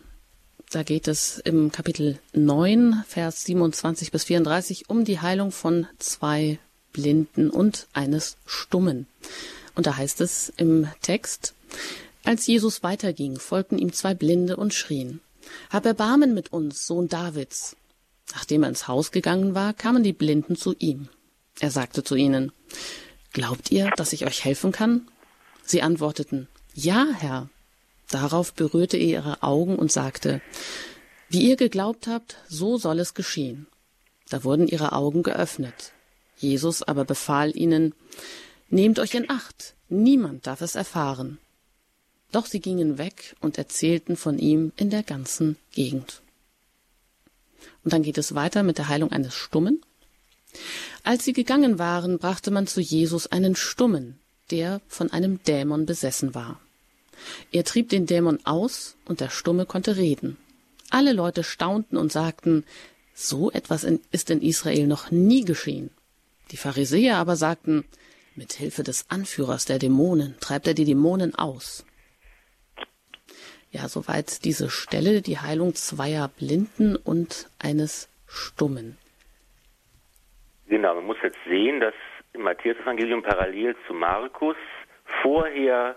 da geht es im Kapitel 9, Vers 27 bis 34 um die Heilung von zwei Blinden und eines Stummen. Und da heißt es im Text, als Jesus weiterging, folgten ihm zwei Blinde und schrien, Hab Erbarmen mit uns, Sohn Davids. Nachdem er ins Haus gegangen war, kamen die Blinden zu ihm. Er sagte zu ihnen, Glaubt ihr, dass ich euch helfen kann? Sie antworteten, Ja, Herr. Darauf berührte er ihre Augen und sagte, Wie ihr geglaubt habt, so soll es geschehen. Da wurden ihre Augen geöffnet. Jesus aber befahl ihnen, Nehmt euch in Acht, niemand darf es erfahren. Doch sie gingen weg und erzählten von ihm in der ganzen Gegend. Und dann geht es weiter mit der Heilung eines Stummen. Als sie gegangen waren, brachte man zu Jesus einen Stummen, der von einem Dämon besessen war. Er trieb den Dämon aus, und der Stumme konnte reden. Alle Leute staunten und sagten, so etwas ist in Israel noch nie geschehen. Die Pharisäer aber sagten, mit Hilfe des Anführers der Dämonen treibt er die Dämonen aus. Ja, soweit diese Stelle, die Heilung zweier Blinden und eines Stummen. Genau, man muss jetzt sehen, dass im Matthäus-Evangelium parallel zu Markus vorher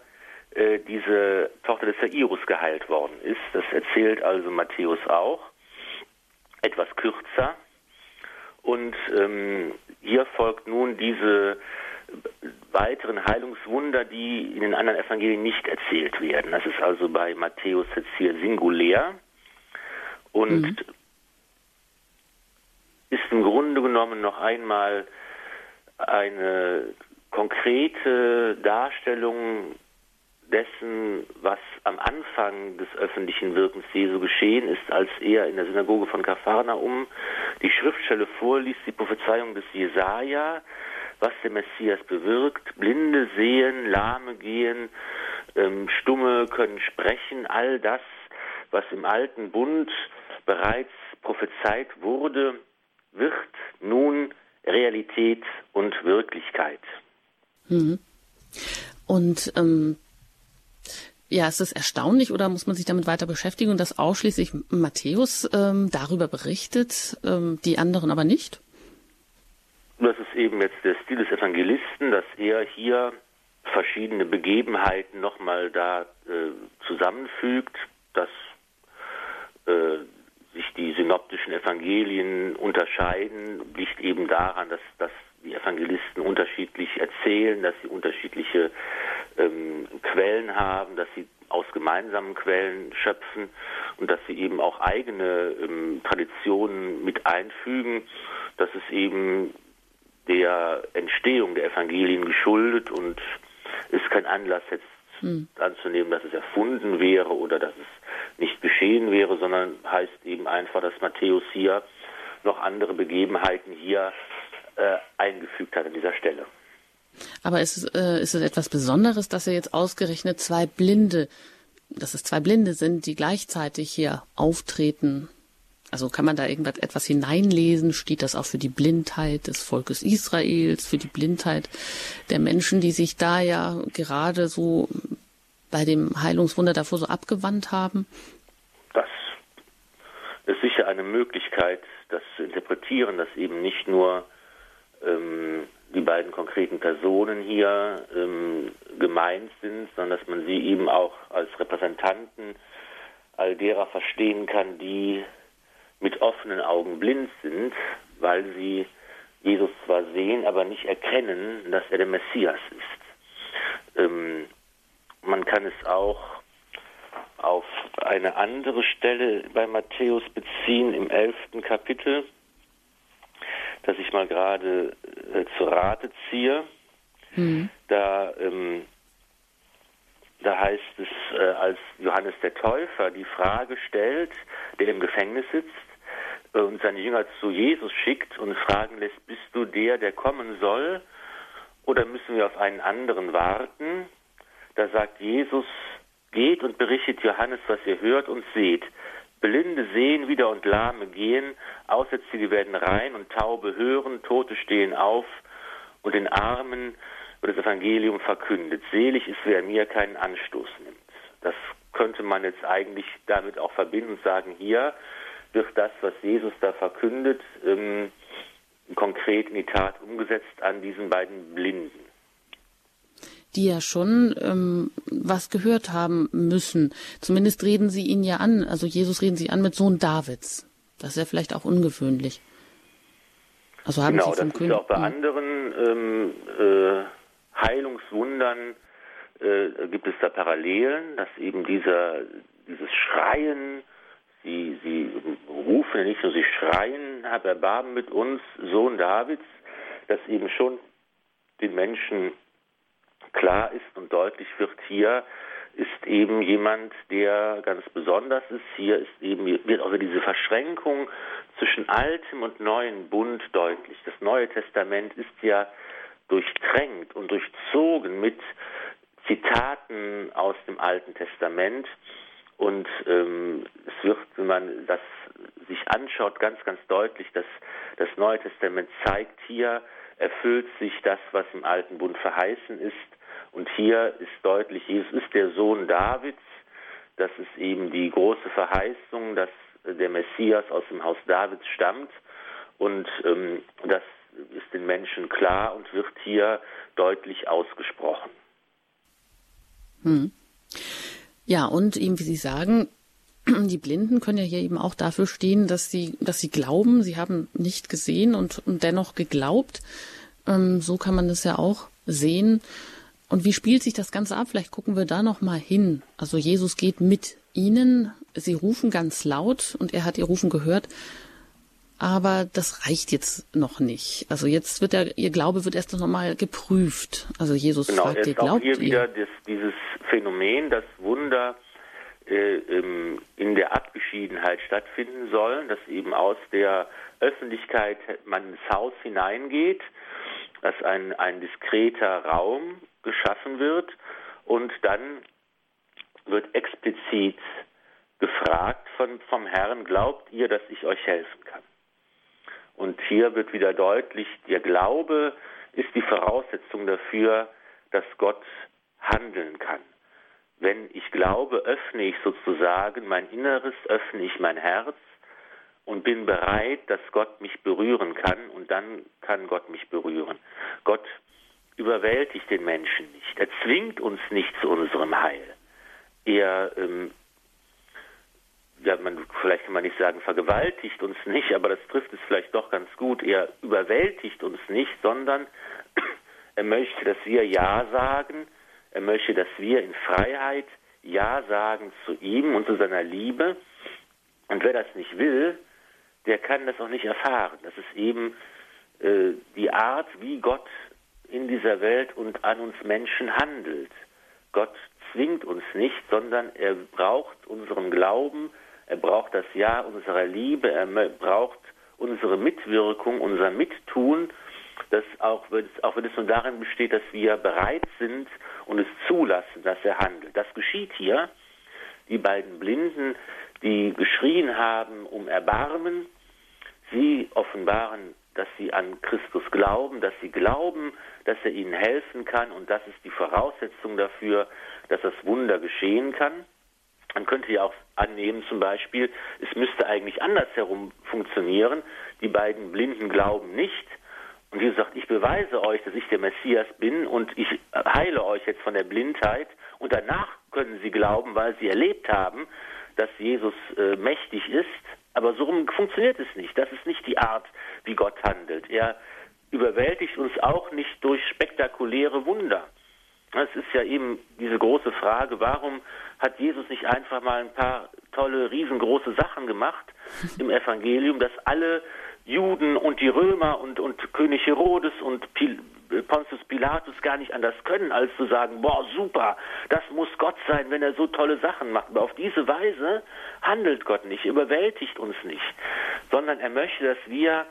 äh, diese Tochter des Jairus geheilt worden ist. Das erzählt also Matthäus auch, etwas kürzer. Und ähm, hier folgt nun diese weiteren Heilungswunder, die in den anderen Evangelien nicht erzählt werden. Das ist also bei Matthäus jetzt hier singulär. Und mhm ist im Grunde genommen noch einmal eine konkrete Darstellung dessen, was am Anfang des öffentlichen Wirkens Jesu geschehen ist, als er in der Synagoge von Kapharnaum die Schriftstelle vorliest, die Prophezeiung des Jesaja, was der Messias bewirkt. Blinde sehen, Lahme gehen, ähm, Stumme können sprechen, all das, was im alten Bund bereits prophezeit wurde, wird nun Realität und Wirklichkeit. Mhm. Und ähm, ja, ist es erstaunlich oder muss man sich damit weiter beschäftigen und dass ausschließlich Matthäus ähm, darüber berichtet, ähm, die anderen aber nicht? Das ist eben jetzt der Stil des Evangelisten, dass er hier verschiedene Begebenheiten nochmal da äh, zusammenfügt, dass äh, sich die synoptischen Evangelien unterscheiden, liegt eben daran, dass, dass die Evangelisten unterschiedlich erzählen, dass sie unterschiedliche ähm, Quellen haben, dass sie aus gemeinsamen Quellen schöpfen und dass sie eben auch eigene ähm, Traditionen mit einfügen. Das ist eben der Entstehung der Evangelien geschuldet und ist kein Anlass jetzt hm. anzunehmen, dass es erfunden wäre oder dass es nicht geschehen wäre, sondern heißt eben einfach, dass Matthäus hier noch andere Begebenheiten hier äh, eingefügt hat an dieser Stelle. Aber ist es, äh, ist es etwas Besonderes, dass er jetzt ausgerechnet zwei Blinde, dass es zwei Blinde sind, die gleichzeitig hier auftreten? Also kann man da irgendwas etwas hineinlesen? Steht das auch für die Blindheit des Volkes Israels, für die Blindheit der Menschen, die sich da ja gerade so bei dem Heilungswunder davor so abgewandt haben? Das ist sicher eine Möglichkeit, das zu interpretieren, dass eben nicht nur ähm, die beiden konkreten Personen hier ähm, gemeint sind, sondern dass man sie eben auch als Repräsentanten all derer verstehen kann, die mit offenen Augen blind sind, weil sie Jesus zwar sehen, aber nicht erkennen, dass er der Messias ist. Ähm, man kann es auch auf eine andere Stelle bei Matthäus beziehen, im elften Kapitel, das ich mal gerade äh, zur Rate ziehe. Mhm. Da, ähm, da heißt es, äh, als Johannes der Täufer die Frage stellt, der im Gefängnis sitzt, äh, und seine Jünger zu Jesus schickt und fragen lässt, bist du der, der kommen soll, oder müssen wir auf einen anderen warten? Da sagt Jesus, geht und berichtet Johannes, was ihr hört und seht. Blinde sehen wieder und Lahme gehen, Aussätzige werden rein und Taube hören, Tote stehen auf und den Armen wird das Evangelium verkündet. Selig ist, wer mir keinen Anstoß nimmt. Das könnte man jetzt eigentlich damit auch verbinden und sagen, hier wird das, was Jesus da verkündet, ähm, konkret in die Tat umgesetzt an diesen beiden Blinden. Die ja schon ähm, was gehört haben müssen. Zumindest reden sie ihn ja an, also Jesus reden sie an mit Sohn Davids. Das ist ja vielleicht auch ungewöhnlich. Also haben genau, sie vom das König ist auch bei anderen ähm, äh, Heilungswundern äh, gibt es da Parallelen, dass eben dieser, dieses Schreien, sie, sie rufen nicht nur, sie schreien, hab Erbarmen mit uns, Sohn Davids, dass eben schon den Menschen klar ist und deutlich wird, hier ist eben jemand, der ganz besonders ist. Hier ist eben, wird also diese Verschränkung zwischen altem und neuen Bund deutlich. Das Neue Testament ist ja durchtränkt und durchzogen mit Zitaten aus dem Alten Testament. Und ähm, es wird, wenn man das sich anschaut, ganz, ganz deutlich, dass das Neue Testament zeigt, hier erfüllt sich das, was im Alten Bund verheißen ist. Und hier ist deutlich, Jesus ist der Sohn Davids. Das ist eben die große Verheißung, dass der Messias aus dem Haus Davids stammt. Und ähm, das ist den Menschen klar und wird hier deutlich ausgesprochen. Hm. Ja, und eben, wie Sie sagen, die Blinden können ja hier eben auch dafür stehen, dass sie, dass sie glauben, sie haben nicht gesehen und, und dennoch geglaubt. Ähm, so kann man das ja auch sehen. Und wie spielt sich das Ganze ab? Vielleicht gucken wir da noch mal hin. Also Jesus geht mit ihnen. Sie rufen ganz laut und er hat ihr Rufen gehört. Aber das reicht jetzt noch nicht. Also jetzt wird er, ihr Glaube wird erst noch mal geprüft. Also Jesus genau, fragt, ihr glaubt auch hier ihr? wieder das, dieses Phänomen, dass Wunder äh, ähm, in der Abgeschiedenheit stattfinden sollen, dass eben aus der Öffentlichkeit man ins Haus hineingeht, dass ein, ein diskreter Raum geschaffen wird und dann wird explizit gefragt von, vom Herrn, glaubt ihr, dass ich euch helfen kann? Und hier wird wieder deutlich, der Glaube ist die Voraussetzung dafür, dass Gott handeln kann. Wenn ich glaube, öffne ich sozusagen mein Inneres, öffne ich mein Herz und bin bereit, dass Gott mich berühren kann und dann kann Gott mich berühren. Gott überwältigt den Menschen nicht. Er zwingt uns nicht zu unserem Heil. Er ähm, ja, man, vielleicht kann man nicht sagen, vergewaltigt uns nicht, aber das trifft es vielleicht doch ganz gut. Er überwältigt uns nicht, sondern er möchte, dass wir Ja sagen. Er möchte, dass wir in Freiheit Ja sagen zu ihm und zu seiner Liebe. Und wer das nicht will, der kann das auch nicht erfahren. Das ist eben äh, die Art, wie Gott in dieser Welt und an uns Menschen handelt. Gott zwingt uns nicht, sondern er braucht unseren Glauben, er braucht das Ja unserer Liebe, er braucht unsere Mitwirkung, unser Mittun, das auch, auch wenn es nur darin besteht, dass wir bereit sind und es zulassen, dass er handelt. Das geschieht hier. Die beiden Blinden, die geschrien haben um Erbarmen, sie offenbaren, dass sie an Christus glauben, dass sie glauben, dass er ihnen helfen kann und das ist die Voraussetzung dafür, dass das Wunder geschehen kann. Man könnte ja auch annehmen, zum Beispiel, es müsste eigentlich andersherum funktionieren. Die beiden Blinden glauben nicht. Und Jesus sagt, ich beweise euch, dass ich der Messias bin und ich heile euch jetzt von der Blindheit. Und danach können sie glauben, weil sie erlebt haben, dass Jesus äh, mächtig ist, aber so funktioniert es nicht. Das ist nicht die Art, wie Gott handelt. Er überwältigt uns auch nicht durch spektakuläre Wunder. Es ist ja eben diese große Frage, warum hat Jesus nicht einfach mal ein paar tolle, riesengroße Sachen gemacht im Evangelium, dass alle Juden und die Römer und, und König Herodes und Pil Pontius Pilatus gar nicht anders können, als zu sagen, boah, super, das muss Gott sein, wenn er so tolle Sachen macht. Aber auf diese Weise handelt Gott nicht, überwältigt uns nicht, sondern er möchte, dass wir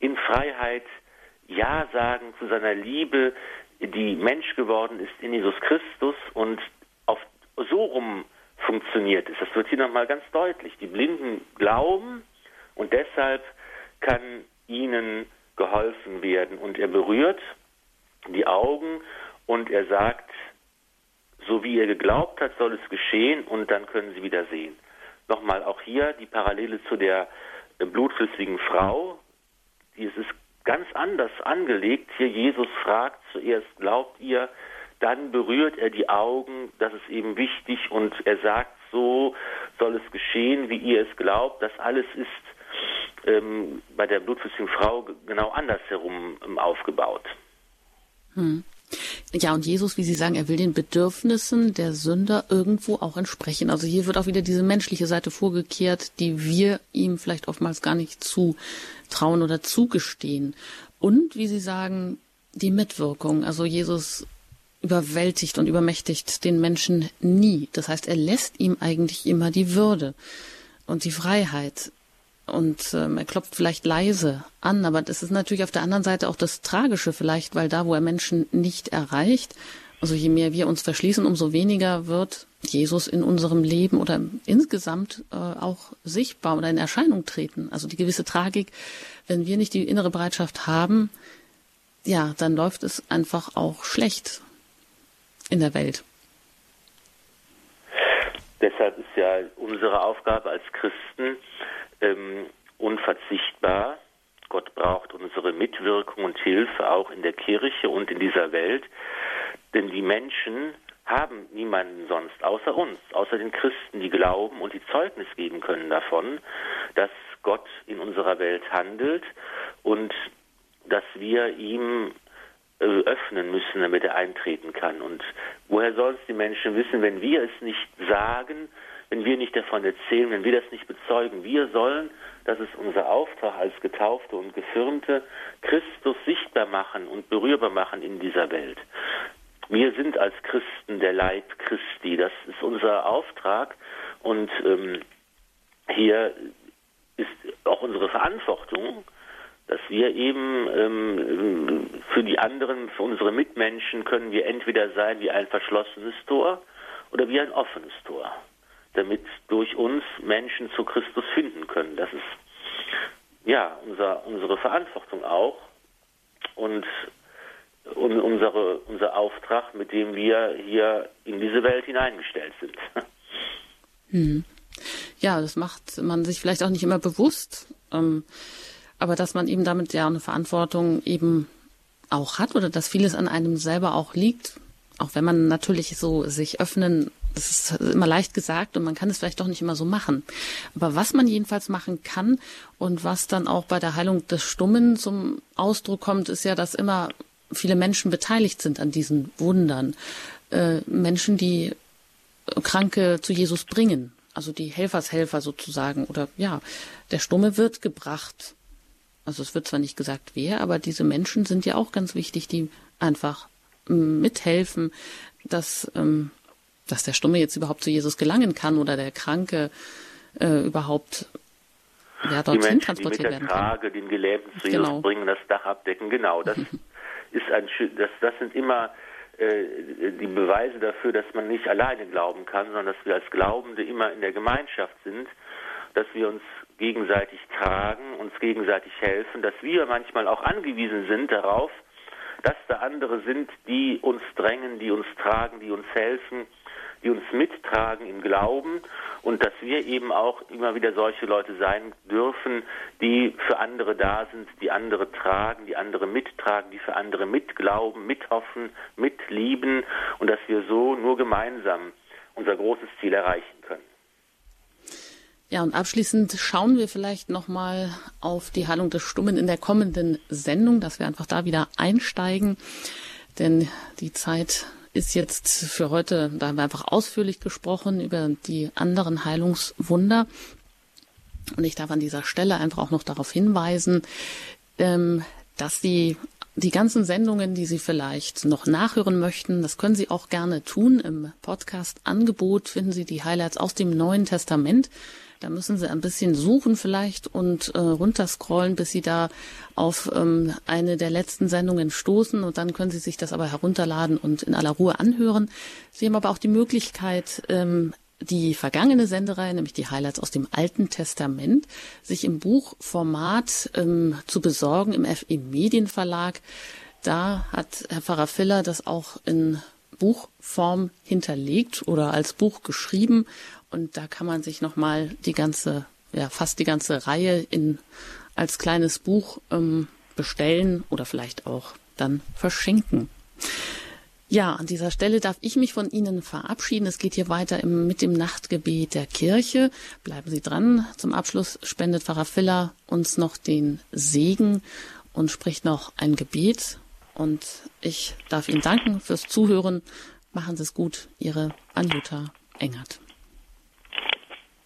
in Freiheit Ja sagen zu seiner Liebe, die Mensch geworden ist in Jesus Christus und auf so rum funktioniert es. Das wird hier nochmal ganz deutlich. Die Blinden glauben und deshalb kann ihnen geholfen werden. Und er berührt die Augen und er sagt, so wie ihr geglaubt hat, soll es geschehen und dann können sie wieder sehen. Nochmal auch hier die Parallele zu der blutflüssigen Frau. Die ist ganz anders angelegt. Hier Jesus fragt zuerst, glaubt ihr, dann berührt er die Augen, das ist eben wichtig und er sagt, so soll es geschehen, wie ihr es glaubt. Das alles ist ähm, bei der blutflüssigen Frau genau andersherum ähm, aufgebaut. Hm. Ja, und Jesus, wie Sie sagen, er will den Bedürfnissen der Sünder irgendwo auch entsprechen. Also hier wird auch wieder diese menschliche Seite vorgekehrt, die wir ihm vielleicht oftmals gar nicht zutrauen oder zugestehen. Und, wie Sie sagen, die Mitwirkung. Also Jesus überwältigt und übermächtigt den Menschen nie. Das heißt, er lässt ihm eigentlich immer die Würde und die Freiheit. Und ähm, er klopft vielleicht leise an, aber das ist natürlich auf der anderen Seite auch das Tragische vielleicht, weil da, wo er Menschen nicht erreicht, also je mehr wir uns verschließen, umso weniger wird Jesus in unserem Leben oder insgesamt äh, auch sichtbar oder in Erscheinung treten. Also die gewisse Tragik, wenn wir nicht die innere Bereitschaft haben, ja, dann läuft es einfach auch schlecht in der Welt. Deshalb ist ja unsere Aufgabe als Christen ähm, unverzichtbar. Gott braucht unsere Mitwirkung und Hilfe auch in der Kirche und in dieser Welt, denn die Menschen haben niemanden sonst außer uns, außer den Christen, die glauben und die Zeugnis geben können davon, dass Gott in unserer Welt handelt und dass wir ihm äh, öffnen müssen, damit er eintreten kann. Und woher sollen es die Menschen wissen, wenn wir es nicht sagen, wenn wir nicht davon erzählen, wenn wir das nicht bezeugen? Wir sollen, das ist unser Auftrag als Getaufte und Gefirmte, Christus sichtbar machen und berührbar machen in dieser Welt. Wir sind als Christen der Leib Christi, das ist unser Auftrag und ähm, hier ist auch unsere Verantwortung, dass wir eben ähm, für die anderen, für unsere Mitmenschen können wir entweder sein wie ein verschlossenes Tor oder wie ein offenes Tor, damit durch uns Menschen zu Christus finden können. Das ist ja unser, unsere Verantwortung auch und, und unsere, unser Auftrag, mit dem wir hier in diese Welt hineingestellt sind. Hm. Ja, das macht man sich vielleicht auch nicht immer bewusst. Ähm aber dass man eben damit ja eine Verantwortung eben auch hat oder dass vieles an einem selber auch liegt, auch wenn man natürlich so sich öffnen, das ist immer leicht gesagt und man kann es vielleicht doch nicht immer so machen. Aber was man jedenfalls machen kann und was dann auch bei der Heilung des Stummen zum Ausdruck kommt, ist ja, dass immer viele Menschen beteiligt sind an diesen Wundern. Äh, Menschen, die Kranke zu Jesus bringen, also die Helfershelfer sozusagen oder ja, der Stumme wird gebracht also es wird zwar nicht gesagt, wer, aber diese Menschen sind ja auch ganz wichtig, die einfach ähm, mithelfen, dass, ähm, dass der Stumme jetzt überhaupt zu Jesus gelangen kann oder der Kranke äh, überhaupt ja, dorthin transportiert werden kann. Die mit der Trage den Gelähmten zu genau. Jesus bringen, das Dach abdecken, genau. Das ist ein, das, das sind immer äh, die Beweise dafür, dass man nicht alleine glauben kann, sondern dass wir als Glaubende immer in der Gemeinschaft sind, dass wir uns gegenseitig tragen, uns gegenseitig helfen, dass wir manchmal auch angewiesen sind darauf, dass da andere sind, die uns drängen, die uns tragen, die uns helfen, die uns mittragen im Glauben und dass wir eben auch immer wieder solche Leute sein dürfen, die für andere da sind, die andere tragen, die andere mittragen, die für andere mitglauben, mithoffen, mitlieben und dass wir so nur gemeinsam unser großes Ziel erreichen können. Ja, und abschließend schauen wir vielleicht nochmal auf die Heilung des Stummen in der kommenden Sendung, dass wir einfach da wieder einsteigen. Denn die Zeit ist jetzt für heute, da haben wir einfach ausführlich gesprochen über die anderen Heilungswunder. Und ich darf an dieser Stelle einfach auch noch darauf hinweisen, ähm, dass Sie die ganzen Sendungen, die Sie vielleicht noch nachhören möchten, das können Sie auch gerne tun. Im Podcast-Angebot finden Sie die Highlights aus dem Neuen Testament. Da müssen Sie ein bisschen suchen vielleicht und äh, runterscrollen, bis Sie da auf ähm, eine der letzten Sendungen stoßen und dann können Sie sich das aber herunterladen und in aller Ruhe anhören. Sie haben aber auch die Möglichkeit, ähm, die vergangene Sendereihe, nämlich die Highlights aus dem Alten Testament, sich im Buchformat ähm, zu besorgen im FE Medienverlag. Da hat Herr Pfarrer Filler das auch in Buchform hinterlegt oder als Buch geschrieben und da kann man sich nochmal die ganze, ja, fast die ganze Reihe in, als kleines Buch ähm, bestellen oder vielleicht auch dann verschenken. Ja, an dieser Stelle darf ich mich von Ihnen verabschieden. Es geht hier weiter im, mit dem Nachtgebet der Kirche. Bleiben Sie dran. Zum Abschluss spendet Pfarrer Filler uns noch den Segen und spricht noch ein Gebet. Und ich darf Ihnen danken fürs Zuhören. Machen Sie es gut. Ihre Anjuta Engert.